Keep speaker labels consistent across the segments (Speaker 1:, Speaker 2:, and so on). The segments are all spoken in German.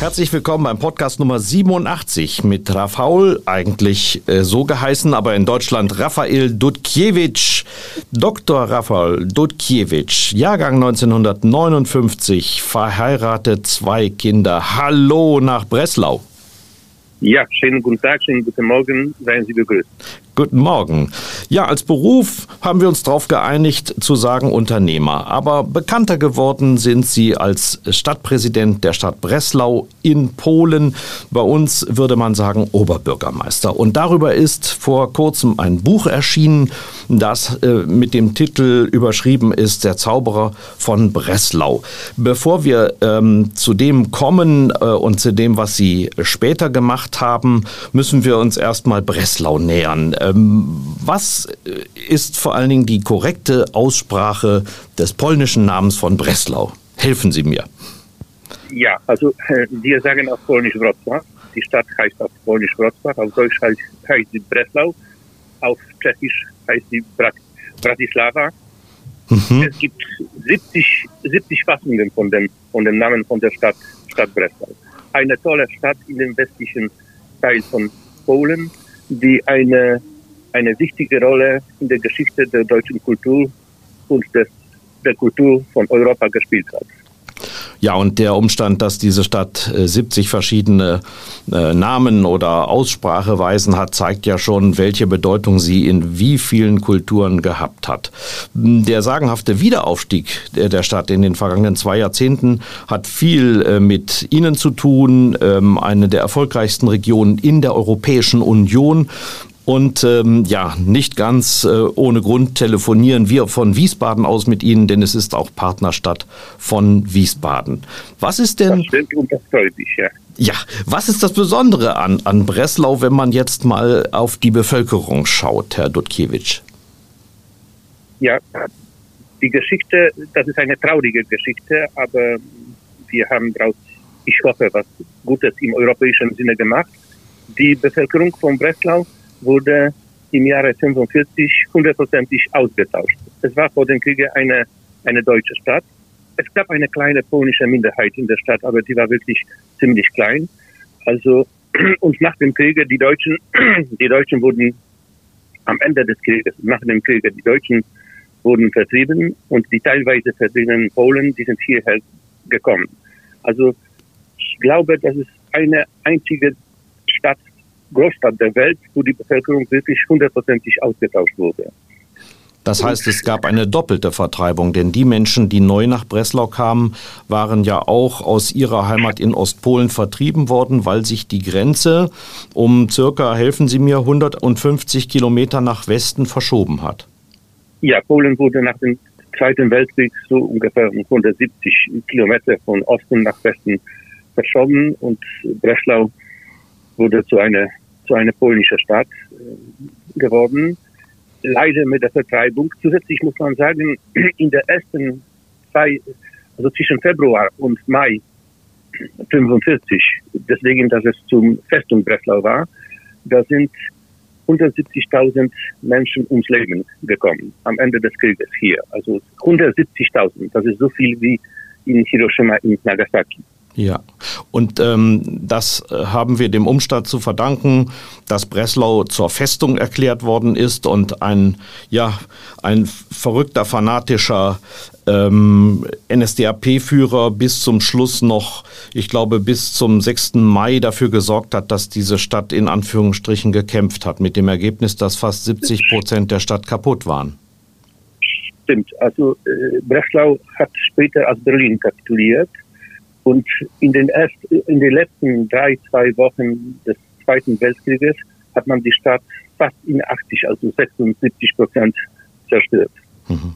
Speaker 1: Herzlich willkommen beim Podcast Nummer 87 mit Rafaul, eigentlich äh, so geheißen, aber in Deutschland Rafael Dudkiewicz. Dr. Rafael Dudkiewicz, Jahrgang 1959, verheiratet, zwei Kinder. Hallo nach Breslau.
Speaker 2: Ja, schönen guten Tag, schönen guten Morgen, seien Sie begrüßt.
Speaker 1: Guten Morgen. Ja, als Beruf haben wir uns darauf geeinigt zu sagen Unternehmer. Aber bekannter geworden sind Sie als Stadtpräsident der Stadt Breslau in Polen. Bei uns würde man sagen Oberbürgermeister. Und darüber ist vor kurzem ein Buch erschienen, das äh, mit dem Titel überschrieben ist Der Zauberer von Breslau. Bevor wir ähm, zu dem kommen äh, und zu dem, was Sie später gemacht haben, müssen wir uns erstmal Breslau nähern. Ähm, was ist vor allen Dingen die korrekte Aussprache des polnischen Namens von Breslau? Helfen Sie mir.
Speaker 2: Ja, also äh, wir sagen auf Polnisch Wrocław. Die Stadt heißt auf Polnisch Wrocław, auf Deutsch heißt, heißt sie Breslau, auf Tschechisch heißt sie Brat Bratislava. Mhm. Es gibt 70, 70 Fassungen von dem, von dem Namen von der Stadt, Stadt Breslau. Eine tolle Stadt in dem westlichen Teil von Polen, die eine eine wichtige Rolle in der Geschichte der deutschen Kultur und des, der Kultur von Europa gespielt hat.
Speaker 1: Ja, und der Umstand, dass diese Stadt 70 äh, verschiedene äh, Namen oder Ausspracheweisen hat, zeigt ja schon, welche Bedeutung sie in wie vielen Kulturen gehabt hat. Der sagenhafte Wiederaufstieg der Stadt in den vergangenen zwei Jahrzehnten hat viel äh, mit Ihnen zu tun. Ähm, eine der erfolgreichsten Regionen in der Europäischen Union. Und ähm, ja, nicht ganz äh, ohne Grund telefonieren wir von Wiesbaden aus mit Ihnen, denn es ist auch Partnerstadt von Wiesbaden. Was ist denn. Das
Speaker 2: stimmt und das freut mich, ja.
Speaker 1: Ja, was ist das Besondere an, an Breslau, wenn man jetzt mal auf die Bevölkerung schaut, Herr Dudkiewicz?
Speaker 2: Ja, die Geschichte, das ist eine traurige Geschichte, aber wir haben daraus, ich hoffe, was Gutes im europäischen Sinne gemacht. Die Bevölkerung von Breslau wurde im Jahre 45 hundertprozentig ausgetauscht. Es war vor dem Kriege eine, eine deutsche Stadt. Es gab eine kleine polnische Minderheit in der Stadt, aber die war wirklich ziemlich klein. Also, und nach dem Kriege, die Deutschen, die Deutschen wurden am Ende des Krieges, nach dem Kriege, die Deutschen wurden vertrieben und die teilweise vertriebenen Polen, die sind hierher gekommen. Also, ich glaube, das ist eine einzige Stadt Großstadt der Welt, wo die Bevölkerung wirklich hundertprozentig ausgetauscht wurde.
Speaker 1: Das heißt, es gab eine doppelte Vertreibung, denn die Menschen, die neu nach Breslau kamen, waren ja auch aus ihrer Heimat in Ostpolen vertrieben worden, weil sich die Grenze um circa, helfen Sie mir, 150 Kilometer nach Westen verschoben hat.
Speaker 2: Ja, Polen wurde nach dem Zweiten Weltkrieg so ungefähr 170 Kilometer von Osten nach Westen verschoben und Breslau wurde zu einer zu einer polnischen Stadt äh, geworden. Leider mit der Vertreibung. Zusätzlich muss man sagen, in der ersten zwei, also zwischen Februar und Mai 45, deswegen, dass es zum Festung Breslau war, da sind 170.000 Menschen ums Leben gekommen am Ende des Krieges hier. Also 170.000, das ist so viel wie in Hiroshima und Nagasaki.
Speaker 1: Ja, und ähm, das äh, haben wir dem Umstand zu verdanken, dass Breslau zur Festung erklärt worden ist und ein, ja, ein verrückter, fanatischer ähm, NSDAP-Führer bis zum Schluss noch, ich glaube, bis zum 6. Mai dafür gesorgt hat, dass diese Stadt in Anführungsstrichen gekämpft hat, mit dem Ergebnis, dass fast 70 Prozent der Stadt kaputt waren.
Speaker 2: stimmt. Also äh, Breslau hat später als Berlin kapituliert und in den, erst, in den letzten drei, zwei Wochen des Zweiten Weltkrieges hat man die Stadt fast in 80, also 76 Prozent zerstört.
Speaker 1: Mhm.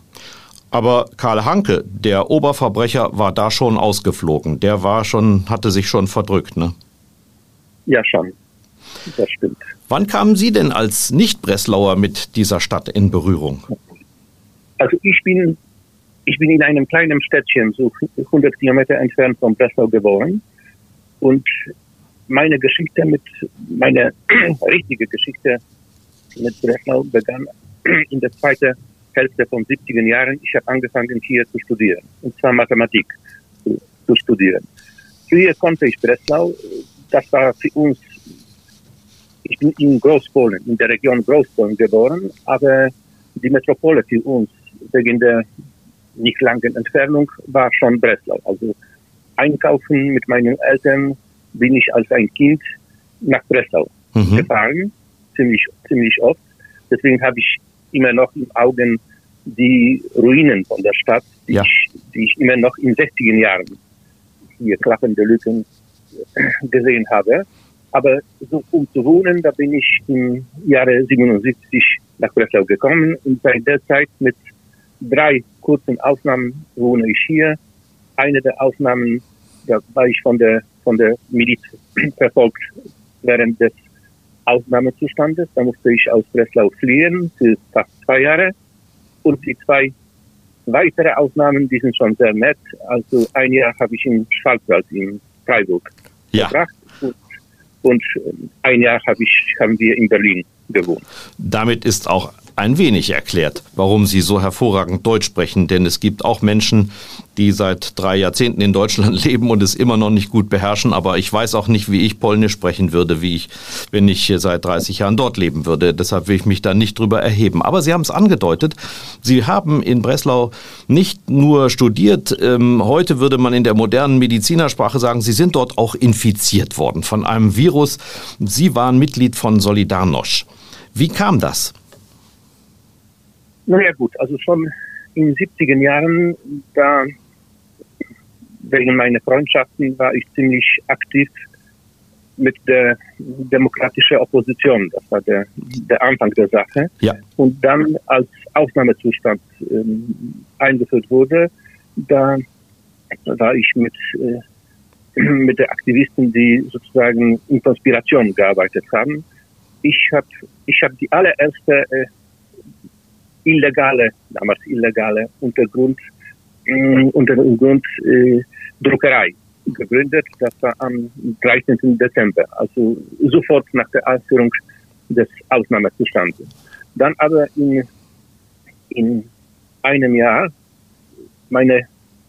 Speaker 1: Aber Karl Hanke, der Oberverbrecher, war da schon ausgeflogen. Der war schon, hatte sich schon verdrückt, ne?
Speaker 2: Ja, schon. Das stimmt.
Speaker 1: Wann kamen Sie denn als Nicht-Breslauer mit dieser Stadt in Berührung?
Speaker 2: Also ich bin, ich bin in einem kleinen Städtchen, so 100 Kilometer entfernt von Breslau geboren. Und meine Geschichte mit, meine richtige Geschichte mit Breslau begann in der zweiten Hälfte von 70er Jahren. Ich habe angefangen hier zu studieren, und zwar Mathematik zu, zu studieren. Früher konnte ich Breslau, das war für uns, ich bin in Großpolen, in der Region Großpolen geboren, aber die Metropole für uns wegen der nicht langen Entfernung war schon Breslau. Also einkaufen mit meinen Eltern bin ich als ein Kind nach Breslau mhm. gefahren, ziemlich, ziemlich oft. Deswegen habe ich immer noch im Augen die Ruinen von der Stadt, die, ja. ich, die ich immer noch in 60er Jahren hier klappende Lücken gesehen habe. Aber so, um zu wohnen, da bin ich im Jahre 77 nach Breslau gekommen und seit der Zeit mit drei kurzen Aufnahmen wohne ich hier. Eine der Aufnahmen, da war ich von der, von der Miliz verfolgt während des Ausnahmezustandes. Da musste ich aus Breslau fliehen für fast zwei Jahre. Und die zwei weitere Aufnahmen, die sind schon sehr nett. Also ein Jahr habe ich in Schwarzwald in Freiburg ja. gebracht. Und, und ein Jahr habe ich, haben wir in Berlin gewohnt.
Speaker 1: Damit ist auch ein wenig erklärt, warum Sie so hervorragend Deutsch sprechen. Denn es gibt auch Menschen, die seit drei Jahrzehnten in Deutschland leben und es immer noch nicht gut beherrschen. Aber ich weiß auch nicht, wie ich Polnisch sprechen würde, wie ich, wenn ich seit 30 Jahren dort leben würde. Deshalb will ich mich da nicht drüber erheben. Aber Sie haben es angedeutet. Sie haben in Breslau nicht nur studiert. Ähm, heute würde man in der modernen Medizinersprache sagen, Sie sind dort auch infiziert worden von einem Virus. Sie waren Mitglied von Solidarność. Wie kam das?
Speaker 2: Naja gut, also schon in den 70er Jahren, da wegen meiner Freundschaften war ich ziemlich aktiv mit der demokratischen Opposition. Das war der, der Anfang der Sache. Ja. Und dann, als Ausnahmezustand ähm, eingeführt wurde, da war ich mit, äh, mit den Aktivisten, die sozusagen in Konspiration gearbeitet haben. Ich habe ich hab die allererste äh, illegale, damals illegale Untergrund, äh, Untergrund äh, gegründet. Das war am 13. Dezember, also sofort nach der Einführung des Ausnahmezustands. Dann aber in, in einem Jahr meine,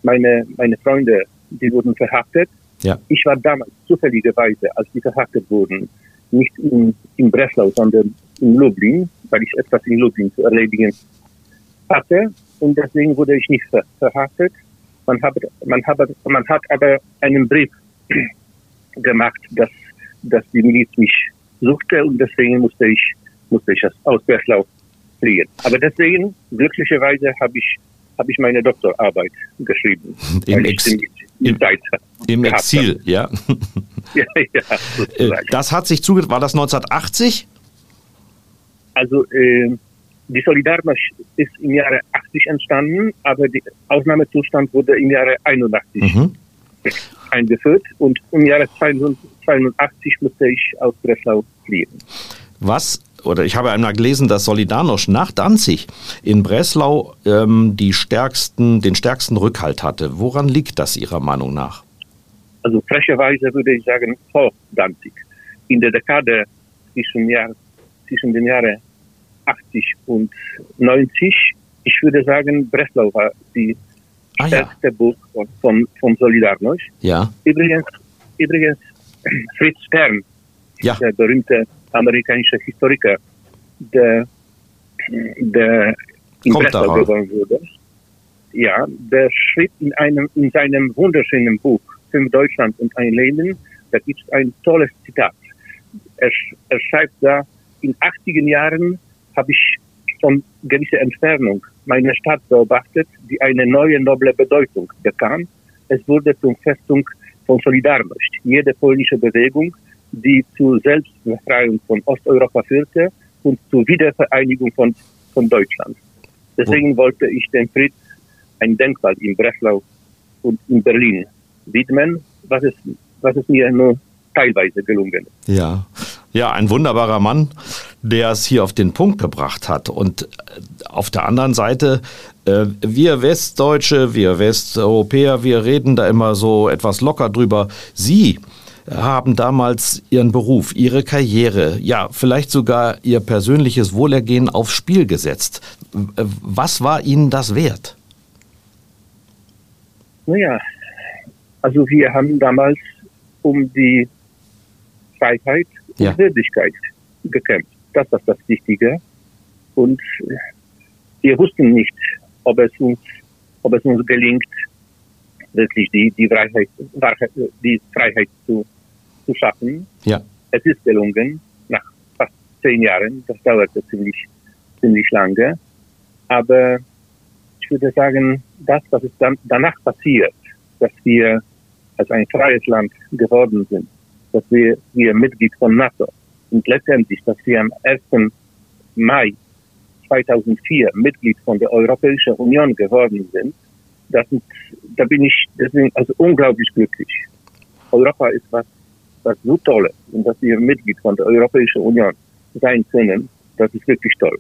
Speaker 2: meine, meine Freunde, die wurden verhaftet. Ja. Ich war damals zufälligerweise, als die verhaftet wurden, nicht in, in Breslau, sondern in Lublin, weil ich etwas in Lublin zu erledigen hatte. Und deswegen wurde ich nicht verhaftet. Man hat, man hat, man hat aber einen Brief gemacht, dass, dass die Miliz mich suchte und deswegen musste ich, musste ich aus Breslau fliehen. Aber deswegen, glücklicherweise, habe ich, habe ich meine Doktorarbeit geschrieben.
Speaker 1: Im, Ex im, im Exil, ja. ja, ja äh, das hat sich zugetragen, war das 1980?
Speaker 2: Also, äh, die Solidarność ist im Jahre 80 entstanden, aber der Ausnahmezustand wurde im Jahre 81 mhm. eingeführt und im Jahre 82 musste ich aus Breslau fliehen.
Speaker 1: Was oder ich habe einmal gelesen, dass Solidarność nach Danzig in Breslau ähm, die stärksten, den stärksten Rückhalt hatte. Woran liegt das Ihrer Meinung nach?
Speaker 2: Also frecherweise würde ich sagen vor Danzig. In der Dekade zwischen, Jahr, zwischen den Jahren 80 und 90. Ich würde sagen, Breslau war die ah, stärkste ja. Burg von, von, Solidarność.
Speaker 1: Ja.
Speaker 2: Übrigens, übrigens Fritz Stern, ja. der berühmte amerikanische Historiker, der, der in Kommt Breslau darauf. geboren wurde. Ja, der schrieb in einem, in seinem wunderschönen Buch Fünf Deutschland und ein Leben, da gibt es ein tolles Zitat. Er, er schreibt da, in 80er Jahren habe ich von gewisser Entfernung meine Stadt beobachtet, die eine neue noble Bedeutung bekam. Es wurde zum Festung von Solidarność. Jede polnische Bewegung, die zur Selbstbefreiung von Osteuropa führte und zur Wiedervereinigung von, von Deutschland. Deswegen wollte ich dem Fritz ein Denkmal in Breslau und in Berlin widmen, was es, was es mir nur teilweise gelungen ist.
Speaker 1: Ja. Ja, ein wunderbarer Mann, der es hier auf den Punkt gebracht hat. Und äh, auf der anderen Seite, äh, wir Westdeutsche, wir Westeuropäer, wir reden da immer so etwas locker drüber. Sie haben damals ihren Beruf, ihre Karriere, ja, vielleicht sogar ihr persönliches Wohlergehen aufs Spiel gesetzt. Was war Ihnen das wert?
Speaker 2: Naja, also wir haben damals um die Freiheit ja. Würdigkeit gekämpft. Das war das Wichtige. Und wir wussten nicht, ob es uns, ob es uns gelingt, wirklich die, die Freiheit, die Freiheit zu, zu schaffen.
Speaker 1: Ja.
Speaker 2: Es ist gelungen, nach fast zehn Jahren. Das dauerte ziemlich, ziemlich lange. Aber ich würde sagen, das, was ist dann danach passiert, dass wir als ein freies Land geworden sind, dass wir, wir Mitglied von NATO und letztendlich, dass wir am 1. Mai 2004 Mitglied von der Europäischen Union geworden sind, das da bin ich deswegen also unglaublich glücklich. Europa ist was, was so Tolles und dass wir Mitglied von der Europäischen Union sein können, das ist wirklich toll.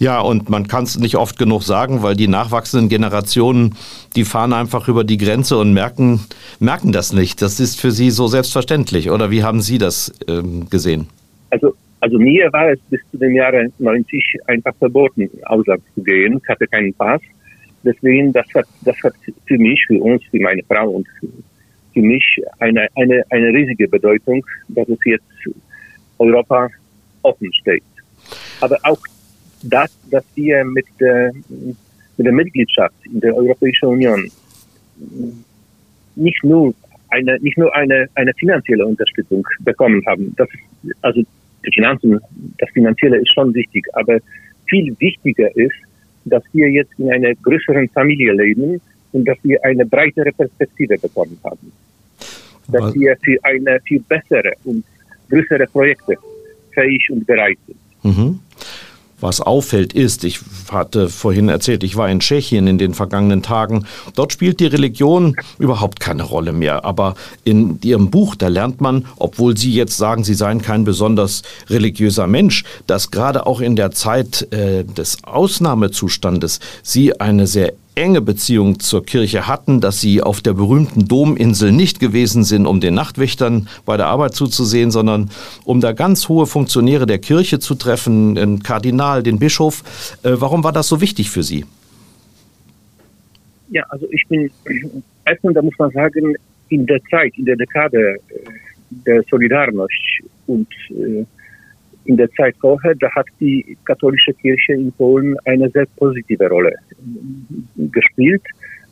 Speaker 1: Ja, und man kann es nicht oft genug sagen, weil die nachwachsenden Generationen, die fahren einfach über die Grenze und merken, merken das nicht. Das ist für sie so selbstverständlich. Oder wie haben Sie das ähm, gesehen?
Speaker 2: Also, also mir war es bis zu dem Jahre 90 einfach verboten, Ausland zu gehen. Ich hatte keinen Pass. Deswegen, das hat, das hat für mich, für uns, für meine Frau und für mich eine, eine, eine riesige Bedeutung, dass es jetzt Europa offen steht. Aber auch das, dass wir mit der, mit der Mitgliedschaft in der Europäischen Union nicht nur eine, nicht nur eine, eine finanzielle Unterstützung bekommen haben. Das, also die Finanzen, das Finanzielle ist schon wichtig, aber viel wichtiger ist, dass wir jetzt in einer größeren Familie leben und dass wir eine breitere Perspektive bekommen haben. Dass wir für eine viel bessere und größere Projekte fähig und bereit sind. Mhm.
Speaker 1: Was auffällt ist, ich hatte vorhin erzählt, ich war in Tschechien in den vergangenen Tagen. Dort spielt die Religion überhaupt keine Rolle mehr. Aber in Ihrem Buch, da lernt man, obwohl Sie jetzt sagen, Sie seien kein besonders religiöser Mensch, dass gerade auch in der Zeit äh, des Ausnahmezustandes Sie eine sehr enge Beziehung zur Kirche hatten, dass sie auf der berühmten Dominsel nicht gewesen sind, um den Nachtwächtern bei der Arbeit zuzusehen, sondern um da ganz hohe Funktionäre der Kirche zu treffen, den Kardinal, den Bischof. Äh, warum war das so wichtig für Sie?
Speaker 2: Ja, also ich bin, erstmal, da muss man sagen, in der Zeit, in der Dekade äh, der Solidarność und äh, in der Zeit vorher, da hat die katholische Kirche in Polen eine sehr positive Rolle gespielt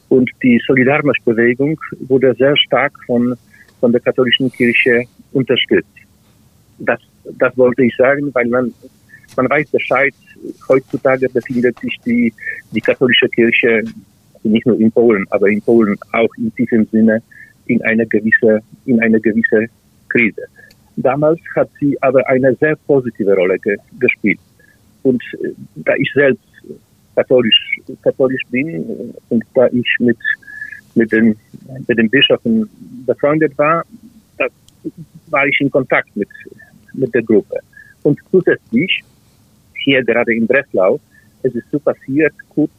Speaker 2: und die Solidarność-Bewegung wurde sehr stark von, von der katholischen Kirche unterstützt. Das, das wollte ich sagen, weil man, man weiß Bescheid, heutzutage befindet sich die, die katholische Kirche nicht nur in Polen, aber in Polen auch in diesem Sinne in einer gewisse, in einer gewisse Krise. Damals hat sie aber eine sehr positive Rolle ge gespielt. Und äh, da ich selbst katholisch, katholisch bin und da ich mit, mit, den, mit den Bischöfen befreundet war, da war ich in Kontakt mit, mit der Gruppe. Und zusätzlich, hier gerade in Breslau, es ist so passiert, kurz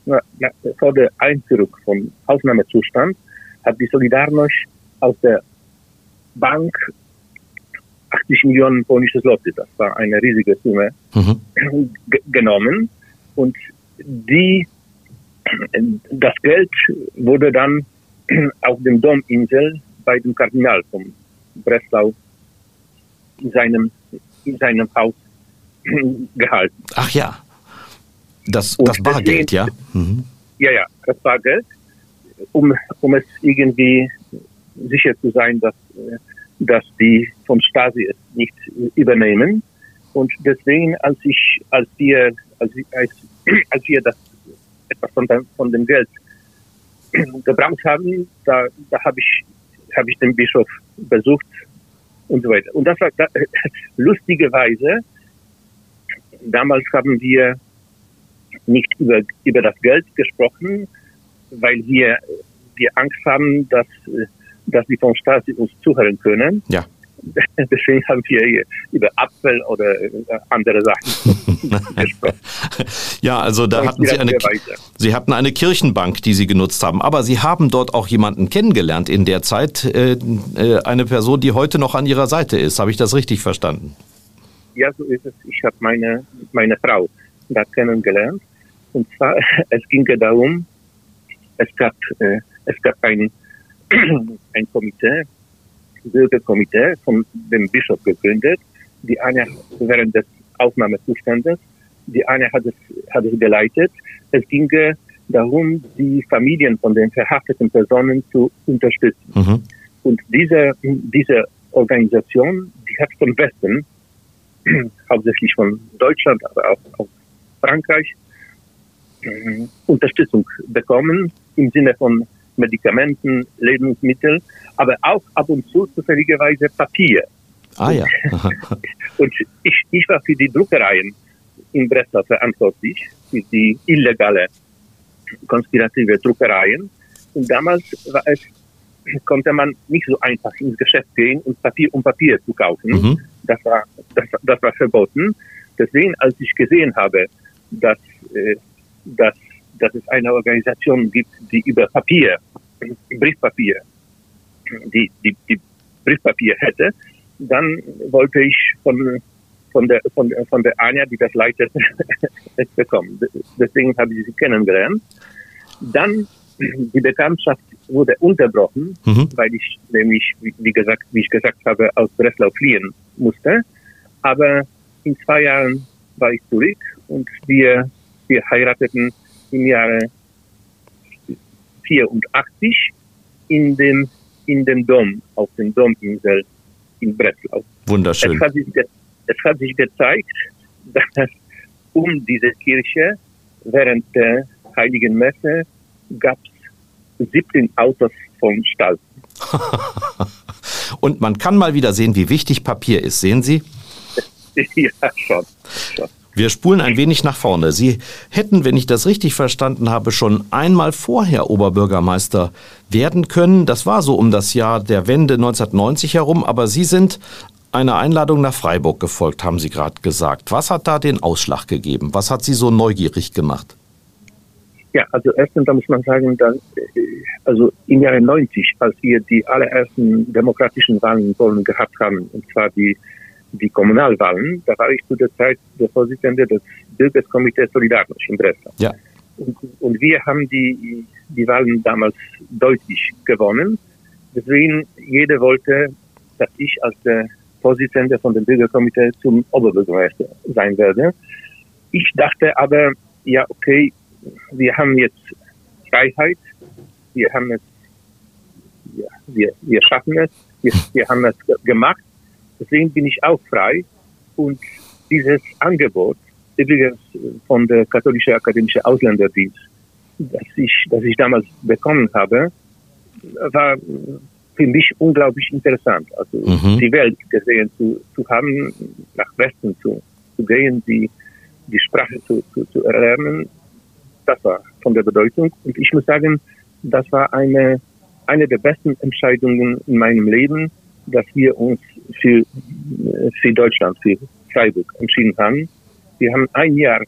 Speaker 2: vor der Einführung von Ausnahmezustand, hat die Solidarność aus der Bank 80 Millionen polnische Zloty, das war eine riesige Summe, mhm. genommen. Und die, das Geld wurde dann auf dem Dominsel bei dem Kardinal von Breslau in seinem, in seinem Haus gehalten.
Speaker 1: Ach ja, das, das Bargeld, ja?
Speaker 2: Mhm. Ja, ja, das Bargeld, um, um es irgendwie sicher zu sein, dass äh, dass die von Stasi es nicht übernehmen. Und deswegen, als ich, als wir als, als, als wir das etwas von, von dem Geld gebraucht haben, da, da habe ich, hab ich den Bischof besucht und so weiter. Und das war da, lustigerweise, damals haben wir nicht über, über das Geld gesprochen, weil wir, wir Angst haben, dass, dass die von Stasi uns zuhören können.
Speaker 1: Ja.
Speaker 2: Deswegen haben wir über Apfel oder äh, andere Sachen gesprochen.
Speaker 1: Ja, also da hatten Sie eine, Sie hatten eine Kirchenbank, die Sie genutzt haben, aber Sie haben dort auch jemanden kennengelernt in der Zeit, äh, äh, eine Person, die heute noch an Ihrer Seite ist. Habe ich das richtig verstanden?
Speaker 2: Ja, so ist es. Ich habe meine, meine Frau da kennengelernt. Und zwar, es ging darum, es gab, äh, es gab ein, ein Komitee, Bürgerkomitee von dem Bischof gegründet. Die eine während des Aufnahmezustandes, die eine hat es, hat es geleitet. Es ging darum, die Familien von den verhafteten Personen zu unterstützen. Mhm. Und diese, diese Organisation, die hat vom Westen, hauptsächlich von Deutschland, aber auch aus Frankreich, Unterstützung bekommen im Sinne von Medikamenten, Lebensmittel, aber auch ab und zu zufälligerweise Papier.
Speaker 1: Ah ja.
Speaker 2: und ich, ich war für die Druckereien in Breslau verantwortlich, für die illegale konspirative Druckereien. Und damals war es, konnte man nicht so einfach ins Geschäft gehen und Papier um Papier zu kaufen. Mhm. Das, war, das, das war verboten. Deswegen, als ich gesehen habe, dass, äh, dass, dass es eine Organisation gibt, die über Papier, Briefpapier, die, die, die Briefpapier hätte, dann wollte ich von, von der, von, von der Anja, die das leitet, es bekommen. Deswegen habe ich sie kennengelernt. Dann, die Bekanntschaft wurde unterbrochen, mhm. weil ich nämlich, wie gesagt, wie ich gesagt habe, aus Breslau fliehen musste. Aber in zwei Jahren war ich zurück und wir, wir heirateten im Jahre 84 in dem, in dem Dom, auf dem Dominsel in Breslau.
Speaker 1: Wunderschön.
Speaker 2: Es hat, sich, es hat sich gezeigt, dass um diese Kirche während der Heiligen Messe gab es 17 Autos von Stahl.
Speaker 1: Und man kann mal wieder sehen, wie wichtig Papier ist. Sehen Sie?
Speaker 2: ja, schon. schon.
Speaker 1: Wir spulen ein wenig nach vorne. Sie hätten, wenn ich das richtig verstanden habe, schon einmal vorher Oberbürgermeister werden können. Das war so um das Jahr der Wende 1990 herum, aber Sie sind einer Einladung nach Freiburg gefolgt, haben Sie gerade gesagt. Was hat da den Ausschlag gegeben? Was hat Sie so neugierig gemacht?
Speaker 2: Ja, also erstens, da muss man sagen, dass, also im Jahre 90, als wir die allerersten demokratischen Wahlen gehabt haben, und zwar die die Kommunalwahlen, da war ich zu der Zeit der Vorsitzende des Bürgerkomitees Solidarność in Breslau.
Speaker 1: Ja.
Speaker 2: Und, und, wir haben die, die Wahlen damals deutlich gewonnen. Deswegen jeder wollte, dass ich als der Vorsitzende von dem Bürgerkomitee zum Oberbürgermeister sein werde. Ich dachte aber, ja, okay, wir haben jetzt Freiheit, wir haben es, ja, wir, wir schaffen es, wir, wir haben es gemacht Deswegen bin ich auch frei. Und dieses Angebot, übrigens von der Katholischen Akademische Ausländerdienst, das ich, das ich damals bekommen habe, war für mich unglaublich interessant. Also mhm. die Welt gesehen zu, zu haben, nach Westen zu, zu gehen, die, die Sprache zu, zu, zu erlernen, das war von der Bedeutung. Und ich muss sagen, das war eine, eine der besten Entscheidungen in meinem Leben, dass wir uns für, für Deutschland, für Freiburg entschieden haben. Wir haben ein Jahr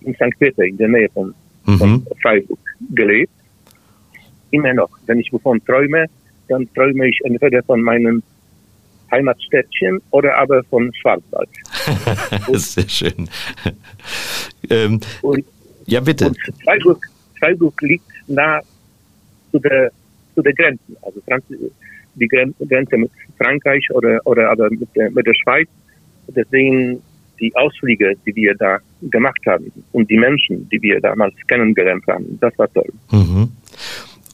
Speaker 2: in St. Peter in der Nähe von, mhm. von Freiburg gelebt. Immer noch, wenn ich wovon träume, dann träume ich entweder von meinem Heimatstädtchen oder aber von Schwarzwald.
Speaker 1: Sehr schön. ähm,
Speaker 2: und,
Speaker 1: ja, bitte. Und
Speaker 2: Freiburg, Freiburg liegt nah zu der, zu der Grenze. Also Franz die Grenze mit Frankreich oder, oder aber mit der, mit der Schweiz. Deswegen die Ausflüge, die wir da gemacht haben und die Menschen, die wir damals kennengelernt haben, das war toll.
Speaker 1: Mhm.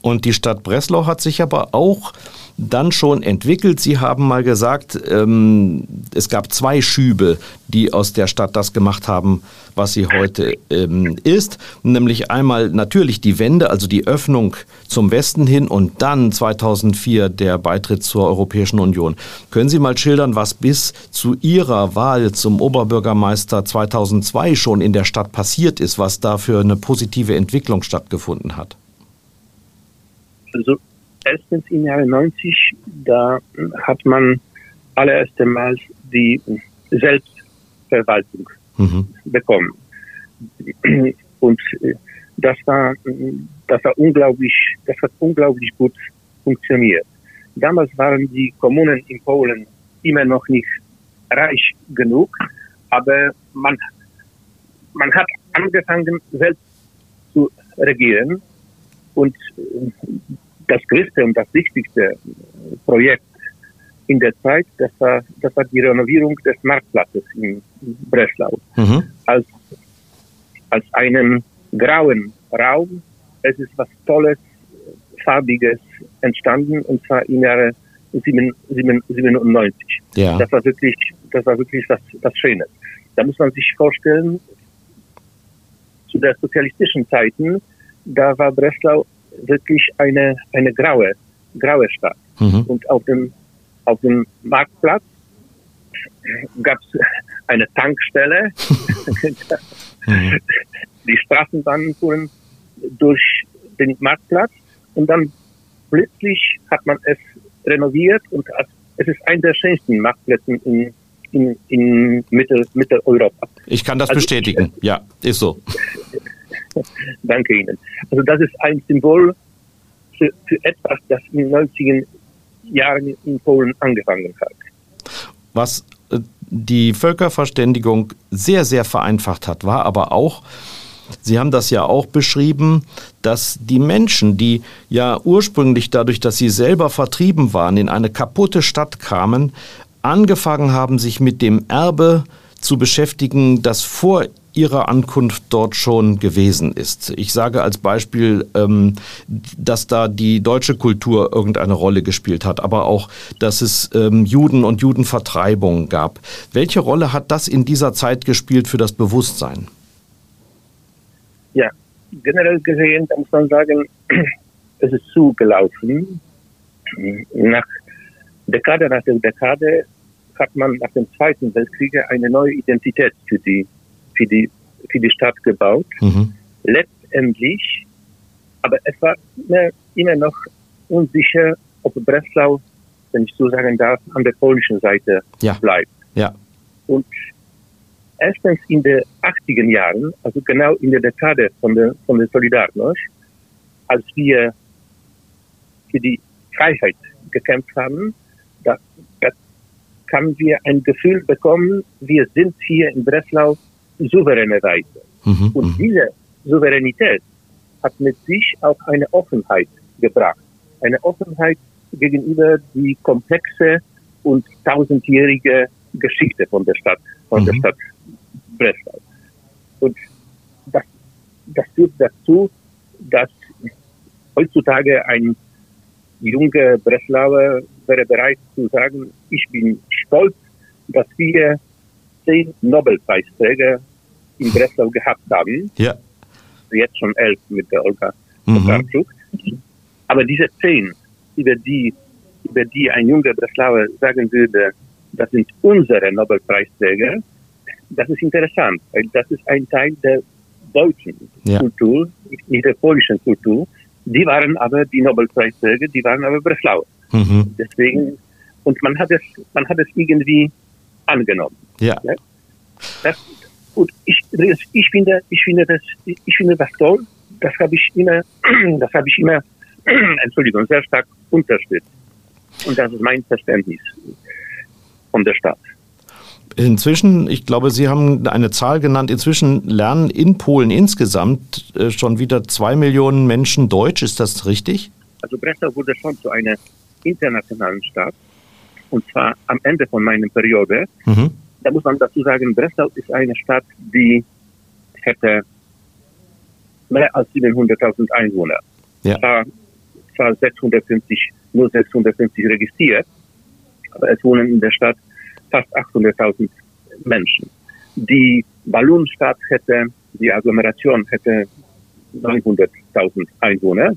Speaker 1: Und die Stadt Breslau hat sich aber auch dann schon entwickelt. Sie haben mal gesagt, ähm, es gab zwei Schübe, die aus der Stadt das gemacht haben, was sie heute ähm, ist. Nämlich einmal natürlich die Wende, also die Öffnung zum Westen hin und dann 2004 der Beitritt zur Europäischen Union. Können Sie mal schildern, was bis zu Ihrer Wahl zum Oberbürgermeister 2002 schon in der Stadt passiert ist, was da für eine positive Entwicklung stattgefunden hat?
Speaker 2: Also erstens im Jahre 90, da hat man allererst Mal die Selbstverwaltung mhm. bekommen. Und äh, das war, das war unglaublich, das hat unglaublich gut funktioniert. Damals waren die Kommunen in Polen immer noch nicht reich genug, aber man, man hat angefangen, selbst zu regieren und äh, das größte und das wichtigste Projekt in der Zeit, das war, das war die Renovierung des Marktplatzes in Breslau. Mhm. Als, als einen grauen Raum. Es ist was Tolles, Farbiges entstanden und zwar im Jahre 97. Ja. Das war wirklich, das war wirklich was, was Schönes. Da muss man sich vorstellen, zu der sozialistischen Zeiten, da war Breslau wirklich eine, eine graue, graue Stadt. Mhm. Und auf dem, auf dem Marktplatz gab es eine Tankstelle. mhm. Die Straßenbahnen fuhren durch den Marktplatz und dann plötzlich hat man es renoviert und es ist ein der schönsten Marktplätze in, in, in Mittel, Mitteleuropa.
Speaker 1: Ich kann das also bestätigen. Ich, ja, ist so.
Speaker 2: Danke Ihnen. Also das ist ein Symbol für, für etwas, das in den 90er Jahren in Polen angefangen hat.
Speaker 1: Was äh, die Völkerverständigung sehr, sehr vereinfacht hat, war aber auch, Sie haben das ja auch beschrieben, dass die Menschen, die ja ursprünglich dadurch, dass sie selber vertrieben waren, in eine kaputte Stadt kamen, angefangen haben, sich mit dem Erbe zu beschäftigen, das vor ihrer Ankunft dort schon gewesen ist. Ich sage als Beispiel, ähm, dass da die deutsche Kultur irgendeine Rolle gespielt hat, aber auch, dass es ähm, Juden und Judenvertreibungen gab. Welche Rolle hat das in dieser Zeit gespielt für das Bewusstsein?
Speaker 2: Ja, generell gesehen, muss man sagen, es ist zugelaufen. Nach Dekade nach der Dekade hat man nach dem Zweiten Weltkrieg eine neue Identität für die für die, für die Stadt gebaut. Mhm. Letztendlich, aber es war immer, immer noch unsicher, ob Breslau, wenn ich so sagen darf, an der polnischen Seite ja. bleibt.
Speaker 1: Ja.
Speaker 2: Und erstens in den 80er Jahren, also genau in der Dekade von der, von der Solidarność, als wir für die Freiheit gekämpft haben, da, da haben wir ein Gefühl bekommen, wir sind hier in Breslau souveräne Weise. Mhm, und mhm. diese Souveränität hat mit sich auch eine Offenheit gebracht. Eine Offenheit gegenüber die komplexe und tausendjährige Geschichte von der Stadt, von mhm. der Stadt Breslau. Und das, das führt dazu, dass heutzutage ein junger Breslauer wäre bereit zu sagen, ich bin stolz, dass wir zehn Nobelpreisträger in Breslau gehabt haben.
Speaker 1: Ja.
Speaker 2: Jetzt schon elf mit der Olga mhm. Aber diese zehn, über die, über die ein junger Breslauer sagen würde, das sind unsere Nobelpreisträger, das ist interessant, weil das ist ein Teil der deutschen ja. Kultur, nicht der polnischen Kultur. Die waren aber die Nobelpreisträger, die waren aber Breslauer. Mhm. Deswegen, und man hat es, man hat es irgendwie angenommen.
Speaker 1: Ja. ja?
Speaker 2: Das, und ich, ich finde, ich finde das, ich finde das toll. Das habe ich immer, das habe ich immer, Entschuldigung, sehr stark unterstützt. Und das ist mein Verständnis von der Stadt.
Speaker 1: Inzwischen, ich glaube, Sie haben eine Zahl genannt, inzwischen lernen in Polen insgesamt äh, schon wieder zwei Millionen Menschen Deutsch. Ist das richtig?
Speaker 2: Also Breslau wurde schon zu einer internationalen Stadt. Und zwar am Ende von meiner Periode. Mhm da muss man dazu sagen, Breslau ist eine Stadt, die hätte mehr als 700.000 Einwohner. Ja. War zwar 650, nur 650 registriert, aber es wohnen in der Stadt fast 800.000 Menschen. Die Ballonstadt hätte, die Agglomeration hätte 900.000 Einwohner.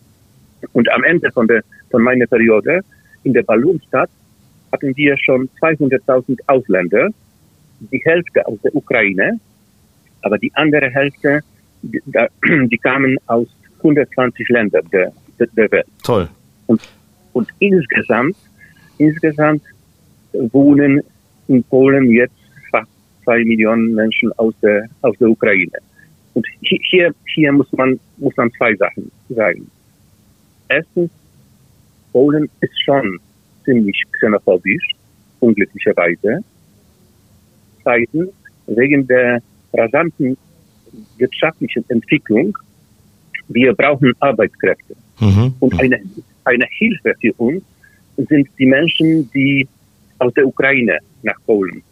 Speaker 2: Und am Ende von, der, von meiner Periode in der Ballonstadt hatten wir schon 200.000 Ausländer, die Hälfte aus der Ukraine, aber die andere Hälfte, die, die kamen aus 120 Ländern der, der Welt.
Speaker 1: Toll.
Speaker 2: Und, und insgesamt, insgesamt wohnen in Polen jetzt fast zwei Millionen Menschen aus der, aus der Ukraine. Und hier, hier muss man, muss man zwei Sachen sagen. Erstens, Polen ist schon ziemlich xenophobisch, unglücklicherweise. Zweitens, wegen der rasanten wirtschaftlichen Entwicklung, wir brauchen Arbeitskräfte. Mhm. Und eine, eine Hilfe für uns sind die Menschen, die aus der Ukraine nach Polen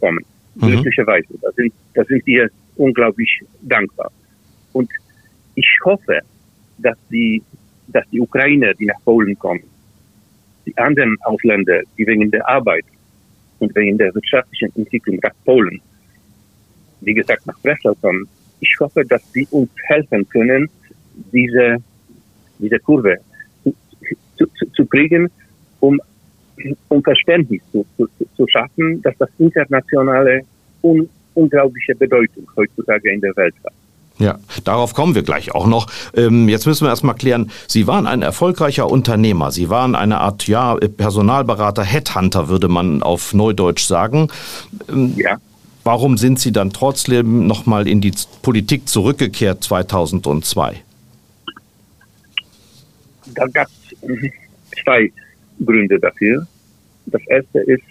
Speaker 2: kommen. Mhm. Glücklicherweise. Da sind, da sind wir unglaublich dankbar. Und ich hoffe, dass die, dass die Ukrainer, die nach Polen kommen, die anderen Ausländer, die wegen der Arbeit und wegen der wirtschaftlichen Entwicklung nach Polen, wie gesagt, nach Breslau kommen, ich hoffe, dass sie uns helfen können, diese, diese Kurve zu, zu, zu kriegen, um, um Verständnis zu, zu, zu schaffen, dass das Internationale un, unglaubliche Bedeutung heutzutage in der Welt hat.
Speaker 1: Ja, darauf kommen wir gleich auch noch. Ähm, jetzt müssen wir erstmal klären, Sie waren ein erfolgreicher Unternehmer. Sie waren eine Art, ja, Personalberater, Headhunter, würde man auf Neudeutsch sagen. Ähm, ja. Warum sind Sie dann trotzdem nochmal in die Politik zurückgekehrt 2002?
Speaker 2: Da gab es mhm, zwei Gründe dafür. Das erste ist,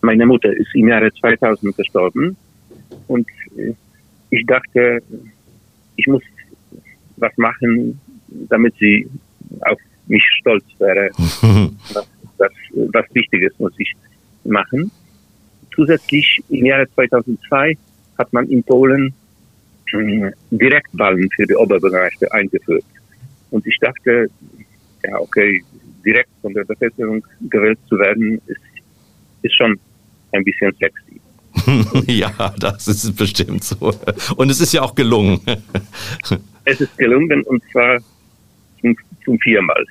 Speaker 2: meine Mutter ist im Jahre 2000 gestorben und äh, ich dachte, ich muss was machen, damit sie auf mich stolz wäre. was, was, was Wichtiges muss ich machen. Zusätzlich im Jahre 2002 hat man in Polen äh, Direktwahlen für die Oberbürgermeister eingeführt. Und ich dachte, ja, okay, direkt von der Bevölkerung gewählt zu werden, ist, ist schon ein bisschen sexy.
Speaker 1: ja, das ist bestimmt so. Und es ist ja auch gelungen.
Speaker 2: es ist gelungen und zwar zum, zum viermal.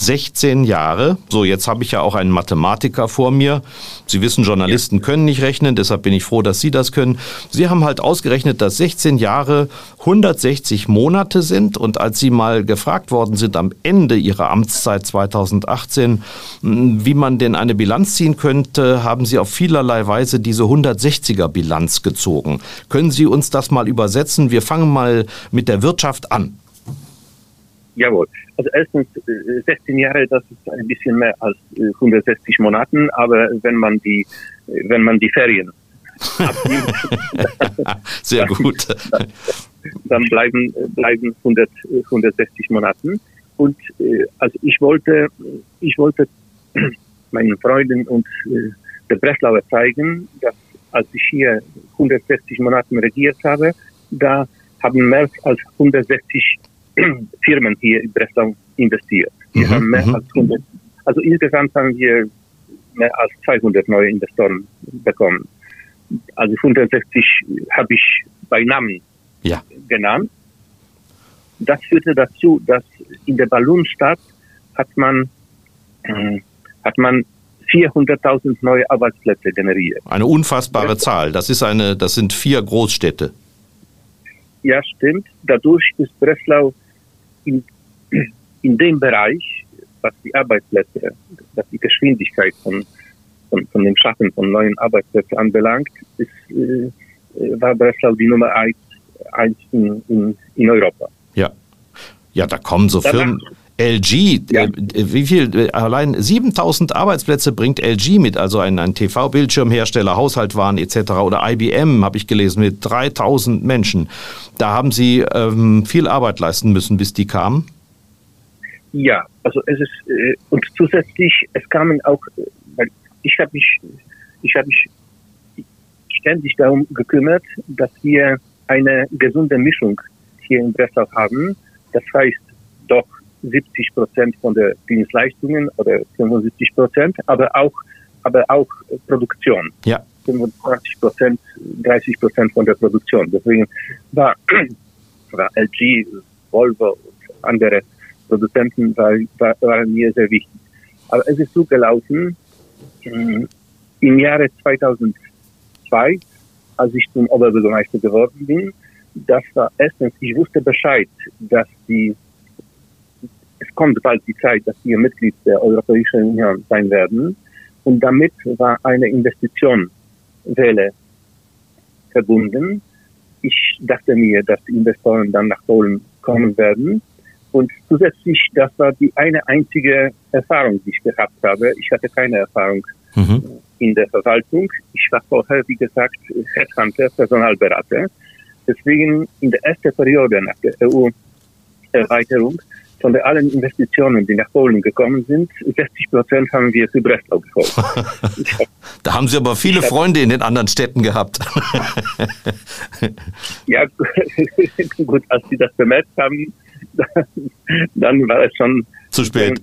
Speaker 1: 16 Jahre. So, jetzt habe ich ja auch einen Mathematiker vor mir. Sie wissen, Journalisten ja. können nicht rechnen, deshalb bin ich froh, dass Sie das können. Sie haben halt ausgerechnet, dass 16 Jahre 160 Monate sind und als Sie mal gefragt worden sind am Ende Ihrer Amtszeit 2018, hm, wie man denn eine Bilanz ziehen könnte, haben Sie auf vielerlei Weise diese 160er Bilanz gezogen. Können Sie uns das mal übersetzen? Wir fangen mal mit der Wirtschaft an.
Speaker 2: Jawohl. Also erstens, 16 äh, Jahre, das ist ein bisschen mehr als 160 äh, Monaten, aber wenn man die, äh, wenn man die Ferien
Speaker 1: Sehr gut.
Speaker 2: Dann bleiben, bleiben 100, 160 Monaten. Und also ich wollte, ich wollte meinen Freunden und der Breslauer zeigen, dass als ich hier 160 Monaten regiert habe, da haben mehr als 160 Firmen hier in Breslau investiert. Wir mhm, haben mehr mhm. als 100, also insgesamt haben wir mehr als 200 neue Investoren bekommen. Also 160 habe ich bei Namen ja. genannt. Das führte dazu, dass in der Ballonstadt hat man, äh, hat man 400.000 neue Arbeitsplätze generiert.
Speaker 1: Eine unfassbare Zahl. Das ist eine, das sind vier Großstädte.
Speaker 2: Ja, stimmt. Dadurch ist Breslau in, in dem Bereich, was die Arbeitsplätze, was die Geschwindigkeit von, von, von dem Schaffen von neuen Arbeitsplätzen anbelangt, ist, äh, war Breslau die Nummer eins, eins in, in, in Europa.
Speaker 1: Ja. Ja, da kommen so Firmen. LG, ja. äh, wie viel, äh, allein 7000 Arbeitsplätze bringt LG mit, also ein, ein TV-Bildschirmhersteller, Haushaltwaren etc. oder IBM, habe ich gelesen, mit 3000 Menschen. Da haben Sie ähm, viel Arbeit leisten müssen, bis die kamen?
Speaker 2: Ja, also es ist, äh, und zusätzlich, es kamen auch, äh, weil ich habe mich, ich habe mich ständig darum gekümmert, dass wir eine gesunde Mischung hier in Breslau haben. Das heißt, doch 70 Prozent von der Dienstleistungen oder 75 Prozent, aber auch, aber auch Produktion.
Speaker 1: Ja.
Speaker 2: 25 Prozent, 30 Prozent von der Produktion. Deswegen war, war LG, Volvo und andere Produzenten war, war, waren mir sehr wichtig. Aber es ist so gelaufen, im Jahre 2002, als ich zum Oberbürgermeister geworden bin, das war erstens, ich wusste Bescheid, dass die, es kommt bald die Zeit, dass wir Mitglied der Europäischen Union sein werden. Und damit war eine Investition Welle verbunden. Ich dachte mir, dass die Investoren dann nach Polen kommen werden. Und zusätzlich, das war die eine einzige Erfahrung, die ich gehabt habe. Ich hatte keine Erfahrung mhm. in der Verwaltung. Ich war vorher, wie gesagt, Headhunter, Personalberater. Deswegen in der ersten Periode nach der EU-Erweiterung von der allen Investitionen, die nach Polen gekommen sind, 60 Prozent haben wir für Breslau geholt.
Speaker 1: da haben Sie aber viele Freunde in den anderen Städten gehabt.
Speaker 2: ja, gut, als Sie das bemerkt haben, dann war es schon
Speaker 1: zu spät.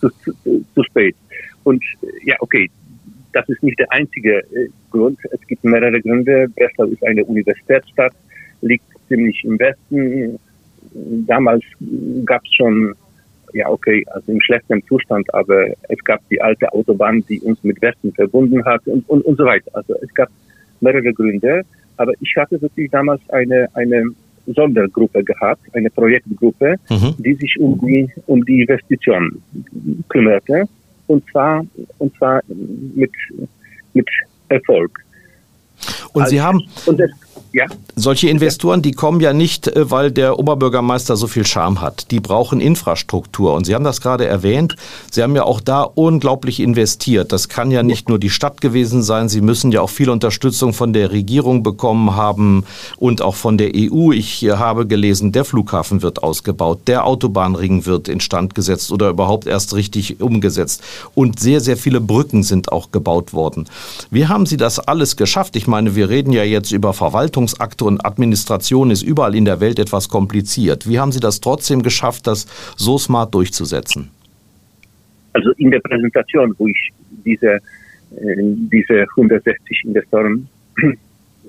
Speaker 2: Zu, zu, zu spät. Und ja, okay, das ist nicht der einzige äh, Grund. Es gibt mehrere Gründe. Breslau ist eine Universitätsstadt, liegt ziemlich im Westen. Damals gab es schon, ja okay, also im schlechten Zustand, aber es gab die alte Autobahn, die uns mit Westen verbunden hat und, und, und so weiter. Also es gab mehrere Gründe. Aber ich hatte wirklich damals eine, eine Sondergruppe gehabt, eine Projektgruppe, mhm. die sich um die, um die Investitionen kümmerte und zwar, und zwar mit, mit Erfolg.
Speaker 1: Und Sie also, haben, und das, ja. Solche Investoren, die kommen ja nicht, äh, weil der Oberbürgermeister so viel Charme hat. Die brauchen Infrastruktur. Und Sie haben das gerade erwähnt. Sie haben ja auch da unglaublich investiert. Das kann ja nicht nur die Stadt gewesen sein. Sie müssen ja auch viel Unterstützung von der Regierung bekommen haben und auch von der EU. Ich habe gelesen, der Flughafen wird ausgebaut, der Autobahnring wird instand gesetzt oder überhaupt erst richtig umgesetzt. Und sehr, sehr viele Brücken sind auch gebaut worden. Wie haben Sie das alles geschafft? Ich meine, wir reden ja jetzt über Verwaltung. Verwaltungsakte und Administration ist überall in der Welt etwas kompliziert. Wie haben Sie das trotzdem geschafft, das so smart durchzusetzen?
Speaker 2: Also in der Präsentation, wo ich diese, äh, diese 160 Investoren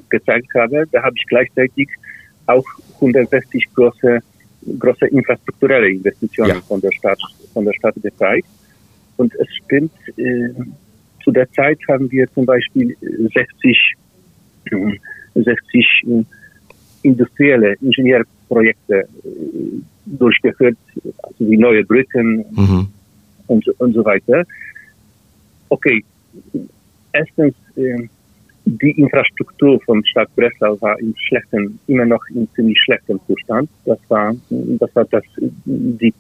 Speaker 2: gezeigt habe, da habe ich gleichzeitig auch 160 große, große infrastrukturelle Investitionen ja. von der Stadt, von der Stadt gezeigt. Und es stimmt, äh, zu der Zeit haben wir zum Beispiel 60 60 industrielle Ingenieurprojekte durchgeführt, also wie neue Brücken mhm. und, und so weiter. Okay, erstens, die Infrastruktur von Stadt Breslau war im schlechten, immer noch in ziemlich schlechtem Zustand. Das war, das war das, die,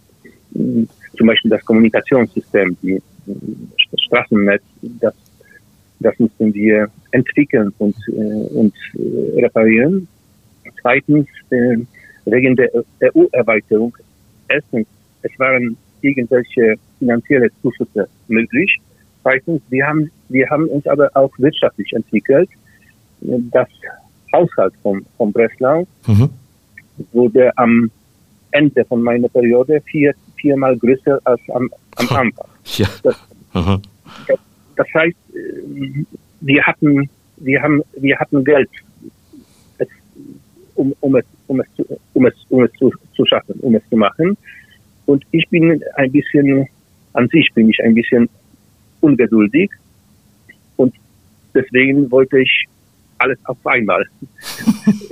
Speaker 2: zum Beispiel das Kommunikationssystem, die, das Straßennetz, das das müssen wir entwickeln und, äh, und äh, reparieren. Zweitens, äh, wegen der EU-Erweiterung. Erstens, es waren irgendwelche finanzielle Zuschüsse möglich. Zweitens, wir haben, wir haben uns aber auch wirtschaftlich entwickelt. Das Haushalt von, von Breslau mhm. wurde am Ende von meiner Periode vier, viermal größer als am, am Anfang. Ja. Das, das, das heißt, äh, wir hatten, wir haben, wir hatten Geld, um, um es, um es, um es, um es zu, zu schaffen, um es zu machen. Und ich bin ein bisschen, an sich bin ich ein bisschen ungeduldig. Und deswegen wollte ich alles auf einmal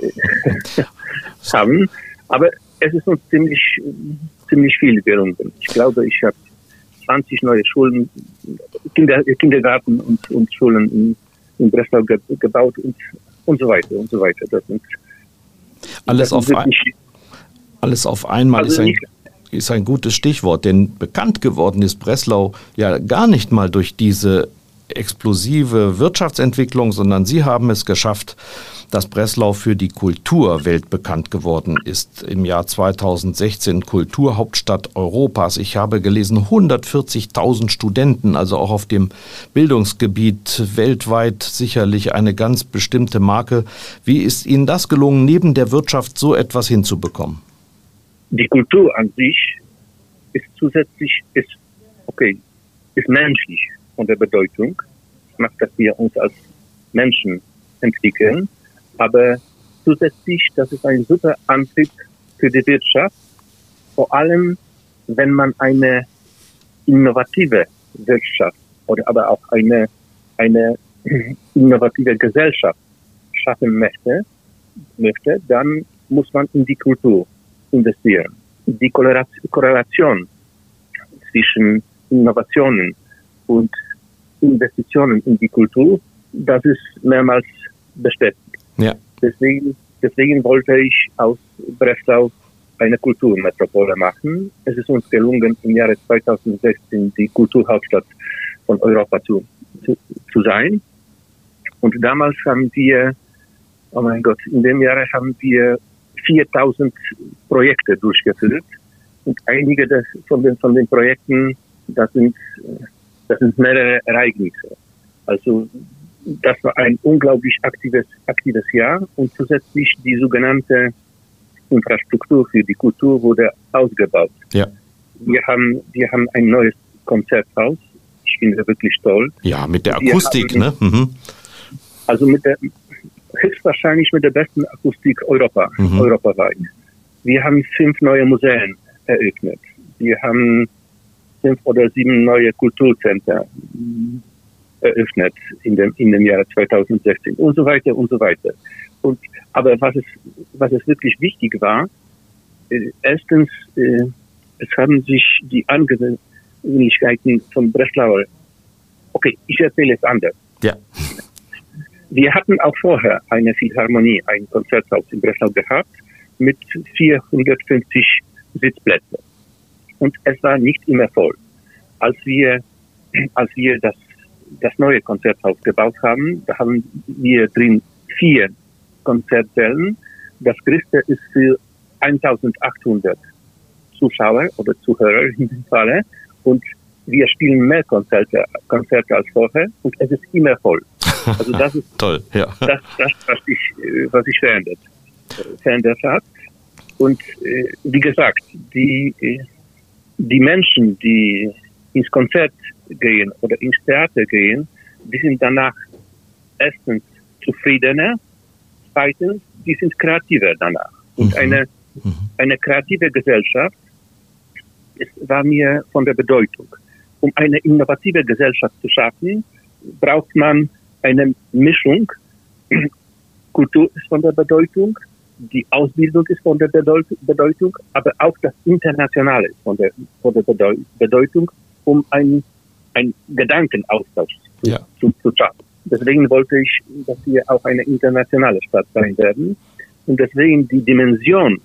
Speaker 2: haben. Aber es ist uns ziemlich, ziemlich viel gelungen. Ich glaube, ich habe 20 neue Schulen, Kinder, Kindergarten und, und Schulen in, in Breslau ge, gebaut und, und so weiter und so weiter. Das sind,
Speaker 1: alles, das auf ein, alles auf einmal also ist, ein, ist ein gutes Stichwort, denn bekannt geworden ist Breslau ja gar nicht mal durch diese explosive Wirtschaftsentwicklung, sondern Sie haben es geschafft, dass Breslau für die Kultur weltbekannt geworden ist. Im Jahr 2016 Kulturhauptstadt Europas. Ich habe gelesen, 140.000 Studenten, also auch auf dem Bildungsgebiet weltweit sicherlich eine ganz bestimmte Marke. Wie ist Ihnen das gelungen, neben der Wirtschaft so etwas hinzubekommen?
Speaker 2: Die Kultur an sich ist zusätzlich, ist, okay, ist menschlich von der Bedeutung. Das macht, dass wir uns als Menschen entwickeln. Aber zusätzlich, das ist ein super Antrieb für die Wirtschaft. Vor allem, wenn man eine innovative Wirtschaft oder aber auch eine, eine innovative Gesellschaft schaffen möchte, möchte, dann muss man in die Kultur investieren. Die Korrelation zwischen Innovationen und Investitionen in die Kultur, das ist mehrmals bestätigt. Ja. Deswegen, deswegen wollte ich aus Breslau eine Kulturmetropole machen. Es ist uns gelungen, im Jahre 2016 die Kulturhauptstadt von Europa zu, zu, zu sein. Und damals haben wir, oh mein Gott, in dem Jahre haben wir 4000 Projekte durchgeführt. Und einige des, von, den, von den Projekten, das sind, das sind mehrere Ereignisse. Also das war ein unglaublich aktives, aktives Jahr und zusätzlich die sogenannte Infrastruktur für die Kultur wurde ausgebaut. Ja. Wir haben, wir haben ein neues Konzerthaus. Ich finde wirklich toll.
Speaker 1: Ja, mit der Akustik, haben, ne? Mhm.
Speaker 2: Also mit der, höchstwahrscheinlich mit der besten Akustik Europa, mhm. europaweit. Wir haben fünf neue Museen eröffnet. Wir haben fünf oder sieben neue Kulturzentren eröffnet in dem, in dem Jahr 2016 und so weiter und so weiter. Und, aber was es, was es wirklich wichtig war, äh, erstens, äh, es haben sich die Angelegenheiten von Breslauer, okay, ich erzähle es anders. Ja. Wir hatten auch vorher eine Philharmonie, ein Konzerthaus in Breslau gehabt mit 450 Sitzplätzen. Und es war nicht immer voll. Als wir, als wir das, das neue Konzerthaus gebaut haben, da haben wir drin vier Konzertsälen. Das größte ist für 1800 Zuschauer oder Zuhörer in dem Falle. Und wir spielen mehr Konzerte, Konzerte als vorher und es ist immer voll. Also das ist
Speaker 1: toll, ja.
Speaker 2: Das, das was sich, was sich verändert, verändert hat. Und äh, wie gesagt, die, die Menschen, die ins Konzert gehen oder ins Theater gehen, die sind danach erstens zufriedener, zweitens, die sind kreativer danach. Und mhm. eine, mhm. eine kreative Gesellschaft ist, war mir von der Bedeutung. Um eine innovative Gesellschaft zu schaffen, braucht man eine Mischung. Kultur ist von der Bedeutung, die Ausbildung ist von der Bedeutung, aber auch das Internationale ist von der, von der Bedeutung, um einen, einen Gedankenaustausch ja. zu, zu schaffen. Deswegen wollte ich, dass wir auch eine internationale Stadt sein werden. Und deswegen die Dimension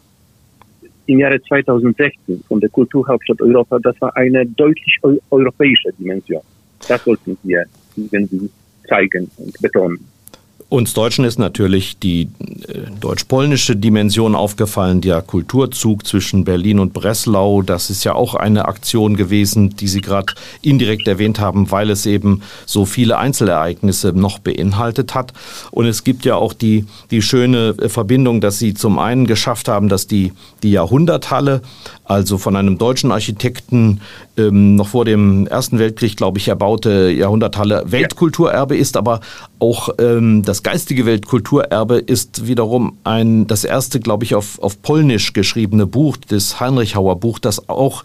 Speaker 2: im Jahre 2016 von der Kulturhauptstadt Europa, das war eine deutlich europäische Dimension. Das wollten wir irgendwie zeigen und betonen.
Speaker 1: Uns Deutschen ist natürlich die äh, deutsch-polnische Dimension aufgefallen, der Kulturzug zwischen Berlin und Breslau. Das ist ja auch eine Aktion gewesen, die Sie gerade indirekt erwähnt haben, weil es eben so viele Einzelereignisse noch beinhaltet hat. Und es gibt ja auch die, die schöne Verbindung, dass Sie zum einen geschafft haben, dass die, die Jahrhunderthalle, also von einem deutschen Architekten ähm, noch vor dem Ersten Weltkrieg, glaube ich, erbaute Jahrhunderthalle Weltkulturerbe ist, aber auch ähm, das geistige Weltkulturerbe ist wiederum ein, das erste, glaube ich, auf, auf Polnisch geschriebene Buch, das Heinrichauer Buch, das auch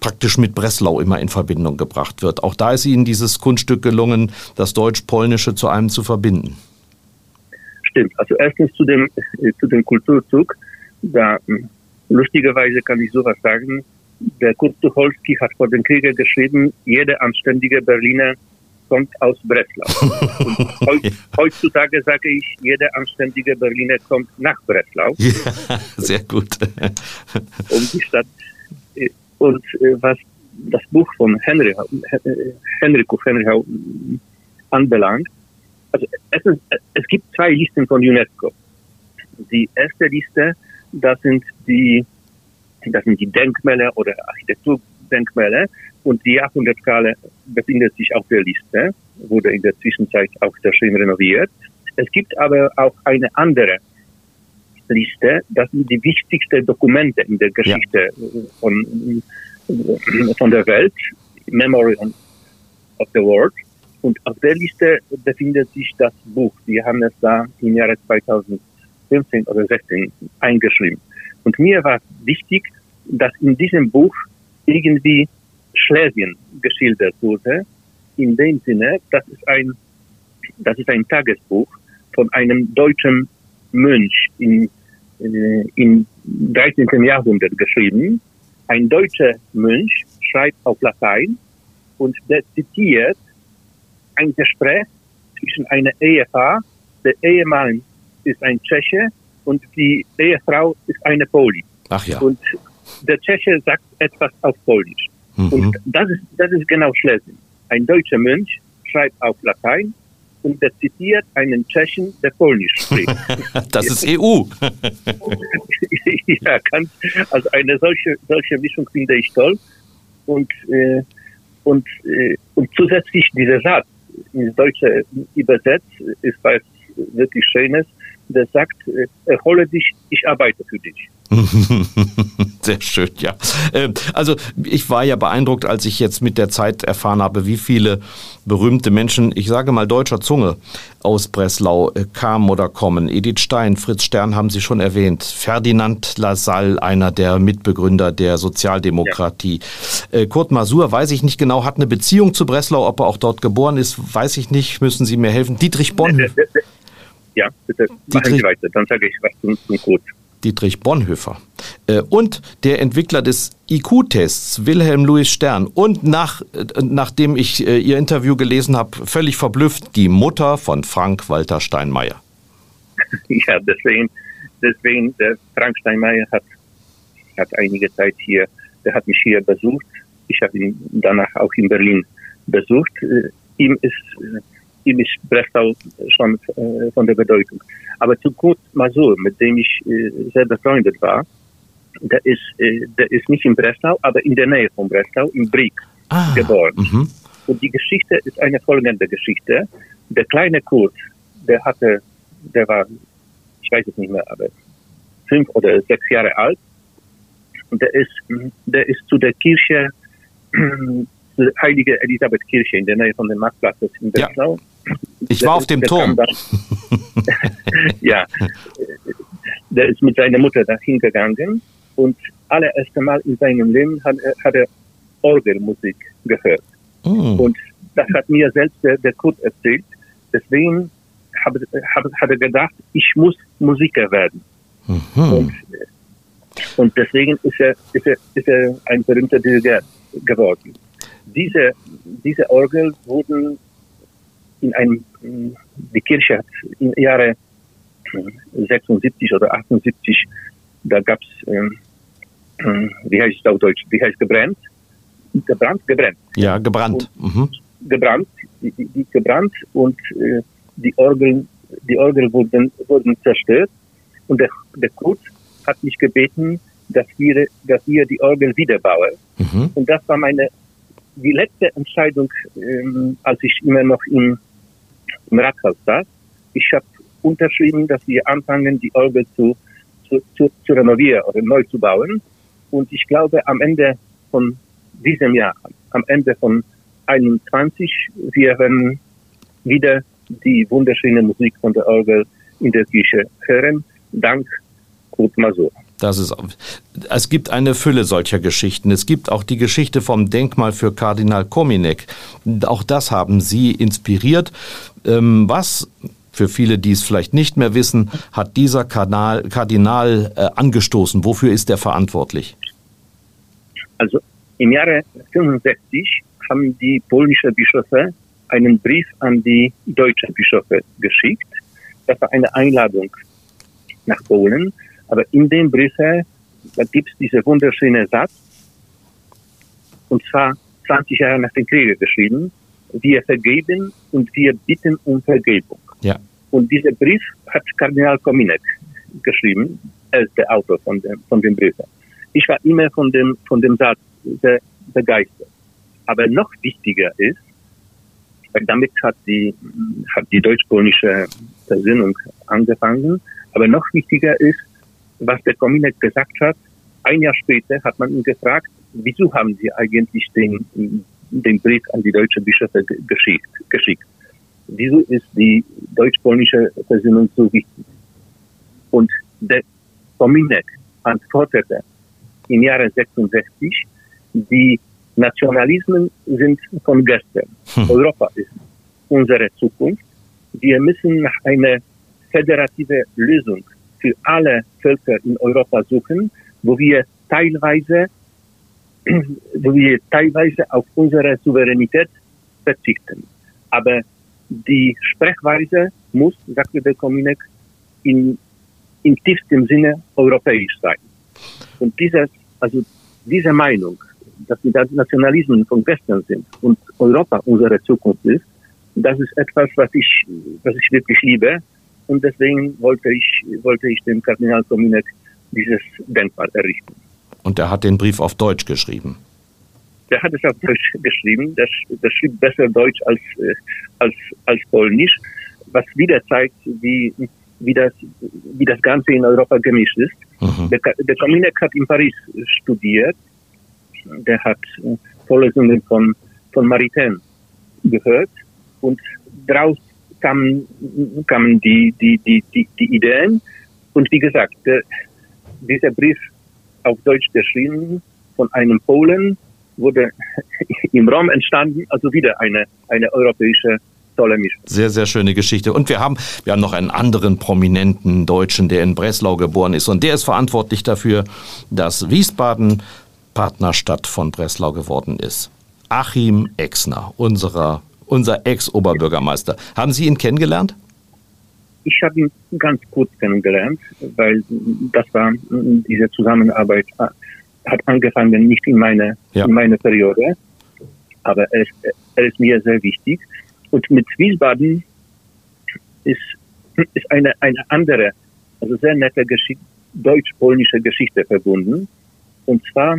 Speaker 1: praktisch mit Breslau immer in Verbindung gebracht wird. Auch da ist Ihnen dieses Kunststück gelungen, das Deutsch-Polnische zu einem zu verbinden.
Speaker 2: Stimmt. Also erstens zu dem, zu dem Kulturzug. Da hm, lustigerweise kann ich sowas sagen der Kurt Tucholsky hat vor dem Krieg geschrieben, jeder anständige Berliner kommt aus Breslau. Und heutzutage sage ich, jeder anständige Berliner kommt nach Breslau.
Speaker 1: Ja, sehr gut.
Speaker 2: um die Stadt. Und äh, was das Buch von Henry, Henrico Henry anbelangt, also es, ist, es gibt zwei Listen von UNESCO. Die erste Liste, das sind die das sind die Denkmäler oder Architekturdenkmäler. Und die Jahrhundertskala befindet sich auf der Liste, wurde in der Zwischenzeit auch sehr schön renoviert. Es gibt aber auch eine andere Liste, das sind die wichtigsten Dokumente in der Geschichte ja. von, von der Welt, Memory of the World. Und auf der Liste befindet sich das Buch. Wir haben es da im Jahre 2015 oder 16 eingeschrieben. Und mir war wichtig, dass in diesem Buch irgendwie Schlesien geschildert wurde, in dem Sinne, das ist ein, das ist ein Tagesbuch von einem deutschen Mönch in, äh, im 13. Jahrhundert geschrieben. Ein deutscher Mönch schreibt auf Latein und der zitiert ein Gespräch zwischen einer Ehepaar. Der Ehemann ist ein Tscheche und die Ehefrau ist eine Poli.
Speaker 1: Ach ja.
Speaker 2: Und der Tscheche sagt etwas auf Polnisch. Mhm. Und das ist, das ist genau Schlesien. Ein deutscher Mönch schreibt auf Latein und der zitiert einen Tschechen, der Polnisch spricht.
Speaker 1: das ist EU.
Speaker 2: ja, ganz, also eine solche, solche Mischung finde ich toll. Und, äh, und, äh, und zusätzlich dieser Satz ins Deutsche übersetzt ist was wirklich Schönes. Der sagt, äh, erhole dich, ich arbeite für dich.
Speaker 1: Sehr schön, ja. Ähm, also ich war ja beeindruckt, als ich jetzt mit der Zeit erfahren habe, wie viele berühmte Menschen, ich sage mal deutscher Zunge, aus Breslau äh, kamen oder kommen. Edith Stein, Fritz Stern haben Sie schon erwähnt. Ferdinand Lassalle, einer der Mitbegründer der Sozialdemokratie. Ja. Äh, Kurt Masur, weiß ich nicht genau, hat eine Beziehung zu Breslau, ob er auch dort geboren ist, weiß ich nicht, müssen Sie mir helfen. Dietrich Bonhoeffer.
Speaker 2: Ja, bitte machen Sie weiter, dann sage ich was zum, zum Kurt.
Speaker 1: Dietrich Bonhoeffer äh, und der Entwickler des IQ-Tests, Wilhelm Louis Stern und nach, äh, nachdem ich äh, Ihr Interview gelesen habe, völlig verblüfft, die Mutter von Frank Walter Steinmeier.
Speaker 2: Ja, deswegen, deswegen Frank Steinmeier hat, hat einige Zeit hier, der hat mich hier besucht. Ich habe ihn danach auch in Berlin besucht. Ihm ist, ist Breslau schon von der Bedeutung. Aber zu Kurt Masur, mit dem ich äh, sehr befreundet war, der ist, äh, der ist nicht in Breslau, aber in der Nähe von Breslau, in Brieg, ah, geboren. Mhm. Und die Geschichte ist eine folgende Geschichte. Der kleine Kurt, der hatte, der war, ich weiß es nicht mehr, aber fünf oder sechs Jahre alt. Und der ist, der ist zu der Kirche, zur Heilige Elisabeth Kirche in der Nähe von dem Marktplatz in Breslau.
Speaker 1: Ja. Ich war auf dem Turm.
Speaker 2: ja, der ist mit seiner Mutter dahin gegangen und allererste Mal in seinem Leben hat, hat er Orgelmusik gehört. Mm. Und das hat mir selbst der, der Kurt erzählt. Deswegen habe, habe, hat er gedacht, ich muss Musiker werden. Mhm. Und, und deswegen ist er, ist, er, ist er ein berühmter Dirigent geworden. Diese, diese Orgel wurden in einem, die Kirche hat im Jahre 76 oder 78, da gab es, ähm, ähm, wie heißt es auf Deutsch, wie heißt gebrannt? Gebrannt, gebrannt.
Speaker 1: Ja, gebrannt.
Speaker 2: Mhm. Gebrannt, die, die, gebrannt und äh, die Orgeln, die Orgel wurden, wurden zerstört und der, der Kurt hat mich gebeten, dass wir, dass wir die Orgel wiederbauen. Mhm. Und das war meine, die letzte Entscheidung, ähm, als ich immer noch im, im Rathaus saß. Ich habe unterschrieben, dass wir anfangen, die Orgel zu, zu, zu, zu renovieren oder neu zu bauen. Und ich glaube, am Ende von diesem Jahr, am Ende von 21, wir werden wieder die wunderschöne Musik von der Orgel in der Kirche hören. Dank Kurt Masur.
Speaker 1: Das ist, es gibt eine Fülle solcher Geschichten. Es gibt auch die Geschichte vom Denkmal für Kardinal Kominek. Auch das haben Sie inspiriert. Ähm, was für viele, die es vielleicht nicht mehr wissen, hat dieser Kardinal, Kardinal äh, angestoßen? Wofür ist er verantwortlich?
Speaker 2: Also im Jahre 65 haben die polnischen Bischöfe einen Brief an die deutschen Bischöfe geschickt. Das war eine Einladung nach Polen. Aber in dem Brief gibt es diesen wunderschönen Satz, und zwar 20 Jahre nach dem Krieg geschrieben, wir vergeben und wir bitten um Vergebung.
Speaker 1: Ja.
Speaker 2: Und dieser Brief hat Kardinal Kominek geschrieben, er ist der Autor von dem, von dem Brief. Ich war immer von dem, von dem Satz sehr begeistert. Aber noch wichtiger ist, weil damit hat die, hat die deutsch-polnische Versöhnung angefangen, aber noch wichtiger ist, was der Kominek gesagt hat, ein Jahr später hat man ihn gefragt, wieso haben Sie eigentlich den, den Brief an die deutsche Bischöfe geschickt? geschickt? Wieso ist die deutsch-polnische Versöhnung so wichtig? Und der Kominek antwortete im Jahre 66, die Nationalismen sind von gestern. Hm. Europa ist unsere Zukunft. Wir müssen nach einer föderative Lösung für alle Völker in Europa suchen, wo wir teilweise, wo wir teilweise auf unsere Souveränität verzichten. Aber die Sprechweise muss, sagte der Kominek, in, in tiefstem Sinne europäisch sein. Und dieses, also diese Meinung, dass die Nationalismen von gestern sind und Europa unsere Zukunft ist, das ist etwas, was ich, was ich wirklich liebe. Und deswegen wollte ich, wollte ich dem Kardinal Kominek dieses Denkmal errichten.
Speaker 1: Und er hat den Brief auf Deutsch geschrieben.
Speaker 2: Der hat es auf Deutsch geschrieben. Das, das schrieb besser Deutsch als, äh, als, als Polnisch, was wieder zeigt, wie, wie, das, wie das Ganze in Europa gemischt ist. Mhm. Der, der Kominek hat in Paris studiert. Der hat äh, Vorlesungen von, von Maritain gehört und daraus kamen, kamen die, die, die, die, die Ideen. Und wie gesagt, der, dieser Brief auf Deutsch geschrieben von einem Polen wurde im Raum entstanden, also wieder eine, eine europäische.
Speaker 1: Sehr, sehr schöne Geschichte. Und wir haben, wir haben noch einen anderen prominenten Deutschen, der in Breslau geboren ist. Und der ist verantwortlich dafür, dass Wiesbaden Partnerstadt von Breslau geworden ist. Achim Exner, unserer unser Ex-Oberbürgermeister. Haben Sie ihn kennengelernt?
Speaker 2: Ich habe ihn ganz kurz kennengelernt, weil das war diese Zusammenarbeit hat angefangen nicht in meine ja. in meine Periode, aber er ist, er ist mir sehr wichtig. Und mit Wiesbaden ist ist eine eine andere, also sehr nette Geschichte, deutsch-polnische Geschichte verbunden. Und zwar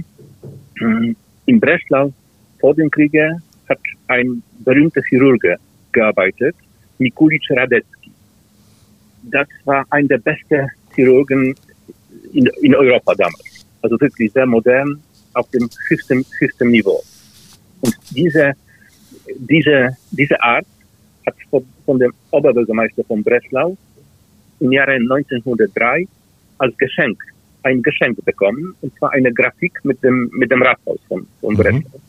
Speaker 2: in Breslau vor dem Kriege hat ein berühmter Chirurg gearbeitet, Mikulic Radecki. Das war ein der besten Chirurgen in, in Europa damals. Also wirklich sehr modern, auf dem höchsten, höchsten Niveau. Und diese, diese, diese Art hat von, von dem Oberbürgermeister von Breslau im Jahre 1903 als Geschenk, ein Geschenk bekommen, und zwar eine Grafik mit dem, mit dem Rathaus von, von mhm. Breslau.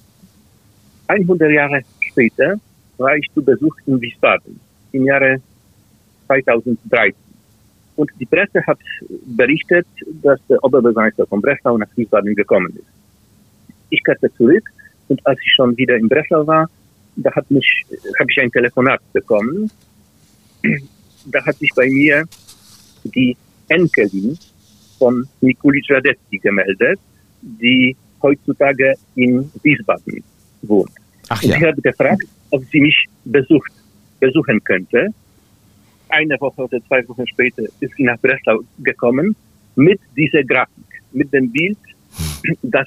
Speaker 2: 100 Jahre später war ich zu Besuch in Wiesbaden im Jahre 2013. Und die Presse hat berichtet, dass der Oberbürgermeister von Breslau nach Wiesbaden gekommen ist. Ich kehrte zurück und als ich schon wieder in Breslau war, da hat mich, habe ich ein Telefonat bekommen. Da hat sich bei mir die Enkelin von Mikulic Radecki gemeldet, die heutzutage in Wiesbaden wohnt. Ach, ja. Und sie hat gefragt, ob sie mich besucht, besuchen könnte. Eine Woche oder zwei Wochen später ist sie nach Breslau gekommen mit dieser Grafik, mit dem Bild, das,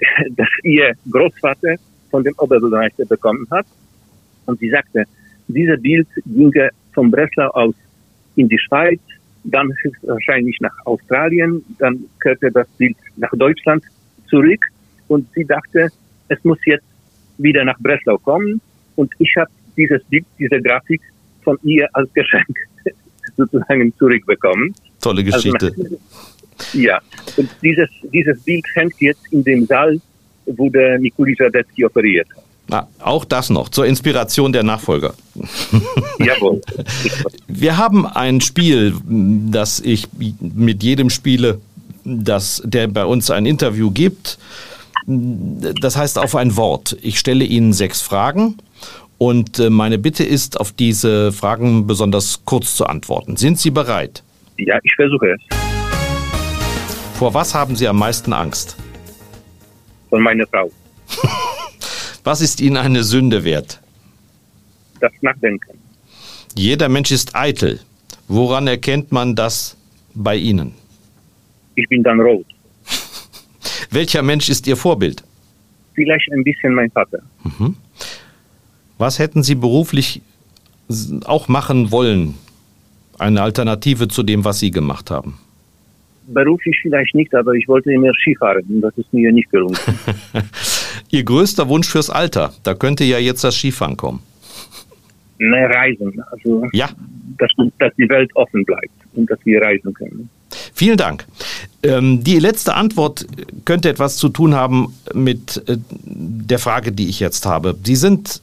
Speaker 2: das ihr Großvater von dem Oberbürgermeister bekommen hat. Und sie sagte, dieses Bild ginge von Breslau aus in die Schweiz, dann wahrscheinlich nach Australien, dann kehrte das Bild nach Deutschland zurück und sie dachte, es muss jetzt wieder nach Breslau kommen und ich habe dieses Bild, diese Grafik von ihr als Geschenk sozusagen zurückbekommen.
Speaker 1: Tolle also Geschichte.
Speaker 2: Also ja, und dieses, dieses Bild hängt jetzt in dem Saal, wo der Nikoli Radetzky operiert hat.
Speaker 1: Ah, auch das noch, zur Inspiration der Nachfolger.
Speaker 2: Jawohl.
Speaker 1: Wir haben ein Spiel, das ich mit jedem spiele, das, der bei uns ein Interview gibt. Das heißt auf ein Wort. Ich stelle Ihnen sechs Fragen und äh, meine Bitte ist, auf diese Fragen besonders kurz zu antworten. Sind Sie bereit?
Speaker 2: Ja, ich versuche es.
Speaker 1: Vor was haben Sie am meisten Angst?
Speaker 2: Von meiner Frau.
Speaker 1: was ist Ihnen eine Sünde wert?
Speaker 2: Das Nachdenken.
Speaker 1: Jeder Mensch ist eitel. Woran erkennt man das bei Ihnen?
Speaker 2: Ich bin dann rot.
Speaker 1: Welcher Mensch ist Ihr Vorbild?
Speaker 2: Vielleicht ein bisschen mein Vater.
Speaker 1: Mhm. Was hätten Sie beruflich auch machen wollen? Eine Alternative zu dem, was Sie gemacht haben?
Speaker 2: beruflich vielleicht nicht, aber ich wollte immer Skifahren und das ist mir nicht gelungen.
Speaker 1: Ihr größter Wunsch fürs Alter, da könnte ja jetzt das Skifahren kommen.
Speaker 2: Ne, reisen. Also,
Speaker 1: ja.
Speaker 2: dass, dass die Welt offen bleibt und dass wir reisen können.
Speaker 1: Vielen Dank. Ähm, die letzte Antwort könnte etwas zu tun haben mit äh, der Frage, die ich jetzt habe. Sie sind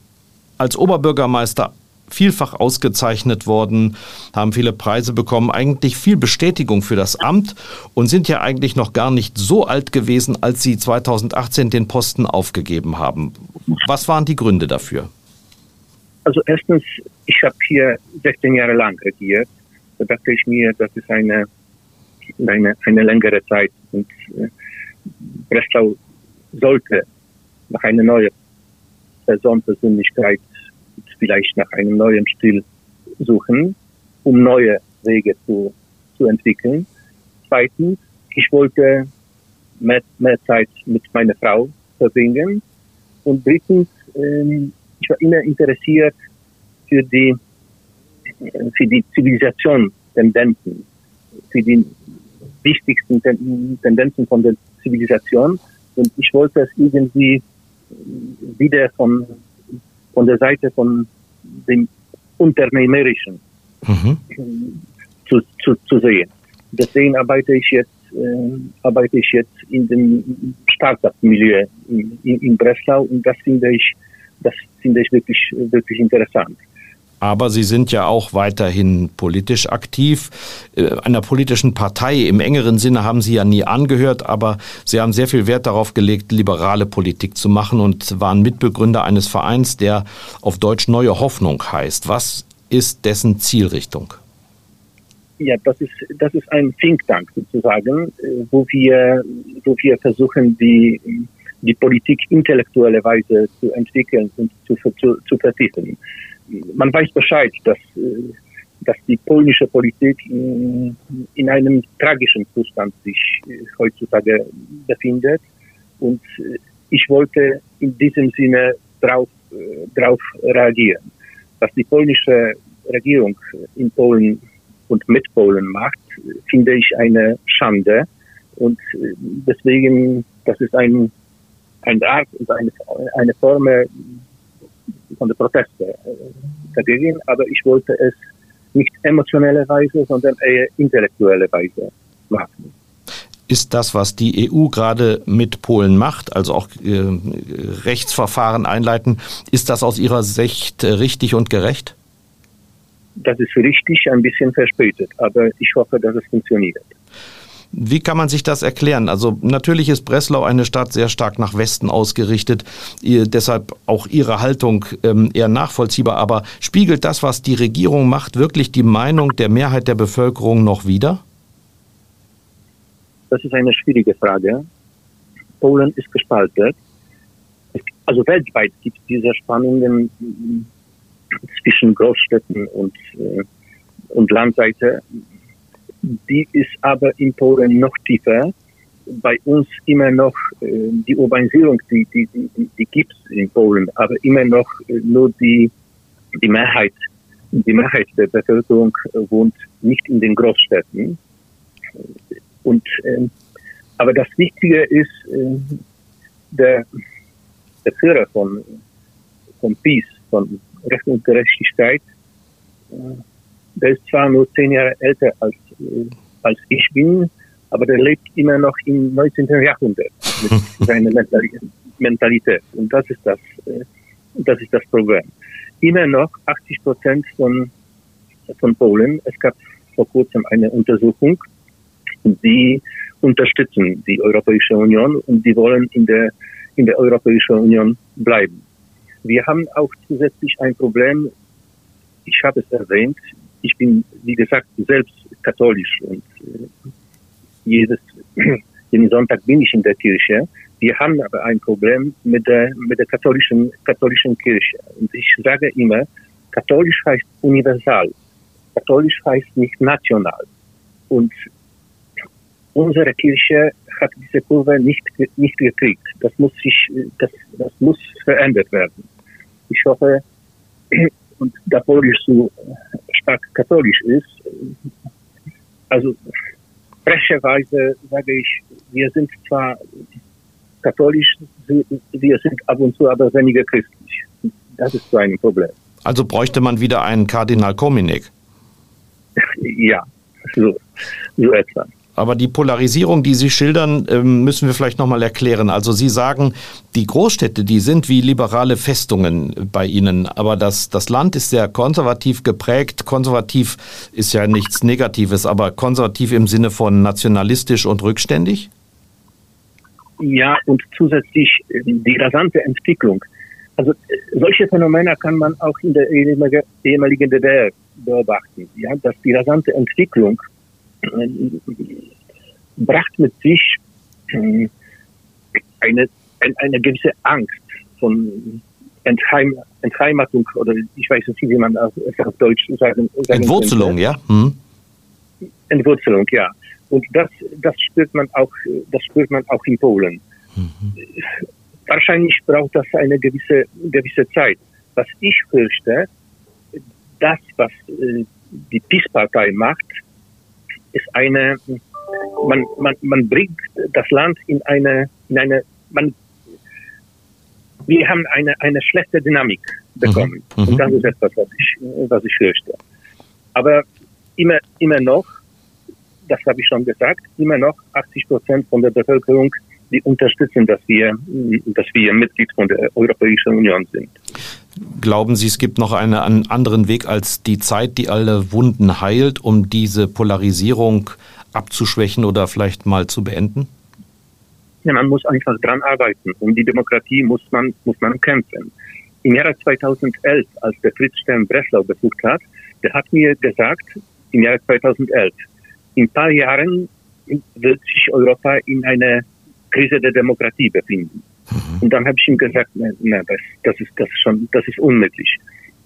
Speaker 1: als Oberbürgermeister vielfach ausgezeichnet worden, haben viele Preise bekommen, eigentlich viel Bestätigung für das Amt und sind ja eigentlich noch gar nicht so alt gewesen, als Sie 2018 den Posten aufgegeben haben. Was waren die Gründe dafür?
Speaker 2: Also erstens, ich habe hier 16 Jahre lang regiert. Da dachte ich mir, das ist eine, eine, eine längere Zeit und äh, Breslau sollte nach einer neuen Person, Persönlichkeit vielleicht nach einem neuen Stil suchen, um neue Wege zu, zu entwickeln. Zweitens, ich wollte mehr, mehr Zeit mit meiner Frau verbringen. Und drittens, ähm, ich war immer interessiert für die, für die Zivilisation Tendenzen, für die wichtigsten Tendenzen von der Zivilisation. Und ich wollte es irgendwie wieder von von der Seite von dem Unternehmerischen mhm. zu, zu, zu sehen. Deswegen arbeite ich jetzt äh, arbeite ich jetzt in dem Startup-Milieu in, in, in Breslau und das finde ich das finde ich wirklich wirklich interessant.
Speaker 1: Aber Sie sind ja auch weiterhin politisch aktiv. Äh, einer politischen Partei im engeren Sinne haben Sie ja nie angehört, aber Sie haben sehr viel Wert darauf gelegt, liberale Politik zu machen und waren Mitbegründer eines Vereins, der auf Deutsch Neue Hoffnung heißt. Was ist dessen Zielrichtung?
Speaker 2: Ja, das ist, das ist ein Think Tank sozusagen, äh, wo wir, wo wir versuchen, die, die Politik intellektuelle Weise zu entwickeln und zu, zu, zu vertiefen man weiß Bescheid, dass, äh, dass die polnische Politik in, in einem tragischen Zustand sich äh, heutzutage befindet. Und äh, ich wollte in diesem Sinne drauf, drauf reagieren. Was die polnische Regierung in Polen und mit Polen macht, finde ich eine Schande. Und deswegen, das ist ein, eine Art und eine, eine Form von den Protesten äh, dagegen, aber ich wollte es nicht emotionelle Weise, sondern eher intellektuelle Weise machen.
Speaker 1: Ist das, was die EU gerade mit Polen macht, also auch äh, Rechtsverfahren einleiten, ist das aus Ihrer Sicht richtig und gerecht?
Speaker 2: Das ist richtig, ein bisschen verspätet, aber ich hoffe, dass es funktioniert.
Speaker 1: Wie kann man sich das erklären? Also natürlich ist Breslau eine Stadt sehr stark nach Westen ausgerichtet, deshalb auch Ihre Haltung ähm, eher nachvollziehbar. Aber spiegelt das, was die Regierung macht, wirklich die Meinung der Mehrheit der Bevölkerung noch wider?
Speaker 2: Das ist eine schwierige Frage. Polen ist gespalten. Also weltweit gibt es diese Spannungen zwischen Großstädten und, äh, und Landseite die ist aber in Polen noch tiefer. Bei uns immer noch äh, die Urbanisierung, die, die, die, die gibt es in Polen, aber immer noch äh, nur die, die Mehrheit, die Mehrheit der Bevölkerung wohnt nicht in den Großstädten. Und, äh, aber das Wichtige ist, äh, der, der Führer von, von Peace, von Recht und Gerechtigkeit, äh, der ist zwar nur zehn Jahre älter als äh, als ich bin, aber der lebt immer noch im 19. Jahrhundert mit seiner Mentalität. Und das ist das, äh, das ist das Problem. Immer noch 80 Prozent von, von Polen, es gab vor kurzem eine Untersuchung, die unterstützen die Europäische Union und die wollen in der, in der Europäischen Union bleiben. Wir haben auch zusätzlich ein Problem, ich habe es erwähnt, ich bin, wie gesagt, selbst katholisch und äh, jedes, jeden Sonntag bin ich in der Kirche. Wir haben aber ein Problem mit der, mit der katholischen, katholischen Kirche. Und ich sage immer, katholisch heißt universal. Katholisch heißt nicht national. Und unsere Kirche hat diese Kurve nicht, nicht gekriegt. Das muss sich, das, das muss verändert werden. Ich hoffe, und da Polisch so stark katholisch ist, also frecherweise sage ich, wir sind zwar katholisch, wir sind ab und zu aber weniger christlich. Das ist so ein Problem.
Speaker 1: Also bräuchte man wieder einen Kardinal Kominek?
Speaker 2: Ja, so, so etwa.
Speaker 1: Aber die Polarisierung, die Sie schildern, ähm, müssen wir vielleicht nochmal erklären. Also Sie sagen, die Großstädte, die sind wie liberale Festungen bei Ihnen. Aber das, das Land ist sehr konservativ geprägt. Konservativ ist ja nichts Negatives, aber konservativ im Sinne von nationalistisch und rückständig?
Speaker 2: Ja, und zusätzlich ähm, die rasante Entwicklung. Also äh, solche Phänomene kann man auch in der ehemaligen DDR beobachten. Ja, dass die rasante Entwicklung brachte mit sich äh, eine, eine gewisse Angst von Entheim, Entheimatung oder ich weiß nicht, wie man es auf Deutsch sagen,
Speaker 1: sagen Entwurzelung, könnte. ja. Hm.
Speaker 2: Entwurzelung, ja. Und das, das spürt man auch, das spürt man auch in Polen. Mhm. Wahrscheinlich braucht das eine gewisse, gewisse Zeit. Was ich fürchte, das, was äh, die PiS-Partei macht, ist eine, man, man, man bringt das Land in eine, in eine, man, wir haben eine, eine schlechte Dynamik bekommen. Mhm. Und mhm. das ist etwas, was ich, was ich fürchte. Aber immer, immer noch, das habe ich schon gesagt, immer noch 80 Prozent von der Bevölkerung, die unterstützen, dass wir, dass wir Mitglied von der Europäischen Union sind.
Speaker 1: Glauben Sie, es gibt noch einen anderen Weg als die Zeit, die alle Wunden heilt, um diese Polarisierung abzuschwächen oder vielleicht mal zu beenden?
Speaker 2: Ja, man muss einfach dran arbeiten. Um die Demokratie muss man, muss man kämpfen. Im Jahre 2011, als der Fritz Stern Breslau besucht hat, der hat mir gesagt, im Jahre 2011, in ein paar Jahren wird sich Europa in einer Krise der Demokratie befinden. Mhm. Und dann habe ich ihm gesagt, nein, nein das, das, ist, das, schon, das ist unmöglich.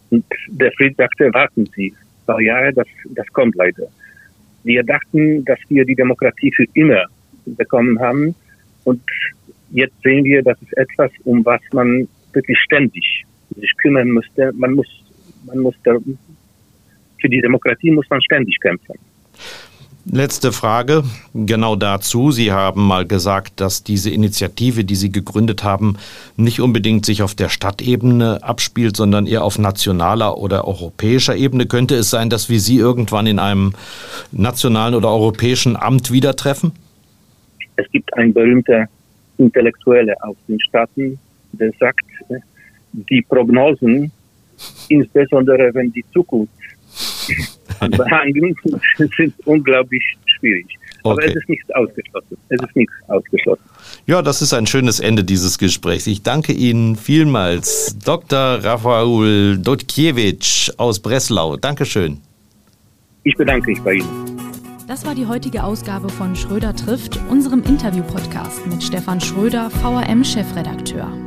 Speaker 2: Und der Fried sagte, warten Sie, zwei Jahre, das, das kommt leider. Wir dachten, dass wir die Demokratie für immer bekommen haben. Und jetzt sehen wir, das ist etwas, um was man wirklich ständig sich kümmern müsste. Man muss, man muss da, für die Demokratie muss man ständig kämpfen.
Speaker 1: Letzte Frage genau dazu. Sie haben mal gesagt, dass diese Initiative, die Sie gegründet haben, nicht unbedingt sich auf der Stadtebene abspielt, sondern eher auf nationaler oder europäischer Ebene. Könnte es sein, dass wir Sie irgendwann in einem nationalen oder europäischen Amt wieder treffen?
Speaker 2: Es gibt einen berühmten Intellektuelle aus den Staaten, der sagt, die Prognosen, insbesondere wenn die Zukunft behandeln, sind unglaublich schwierig. Okay. Aber es ist nichts ausgeschlossen. Es ist nichts ausgeschlossen.
Speaker 1: Ja, das ist ein schönes Ende dieses Gesprächs. Ich danke Ihnen vielmals, Dr. Rafael Dotkiewicz aus Breslau. Dankeschön.
Speaker 2: Ich bedanke mich bei Ihnen.
Speaker 3: Das war die heutige Ausgabe von Schröder trifft, unserem Interview-Podcast mit Stefan Schröder, VRM-Chefredakteur.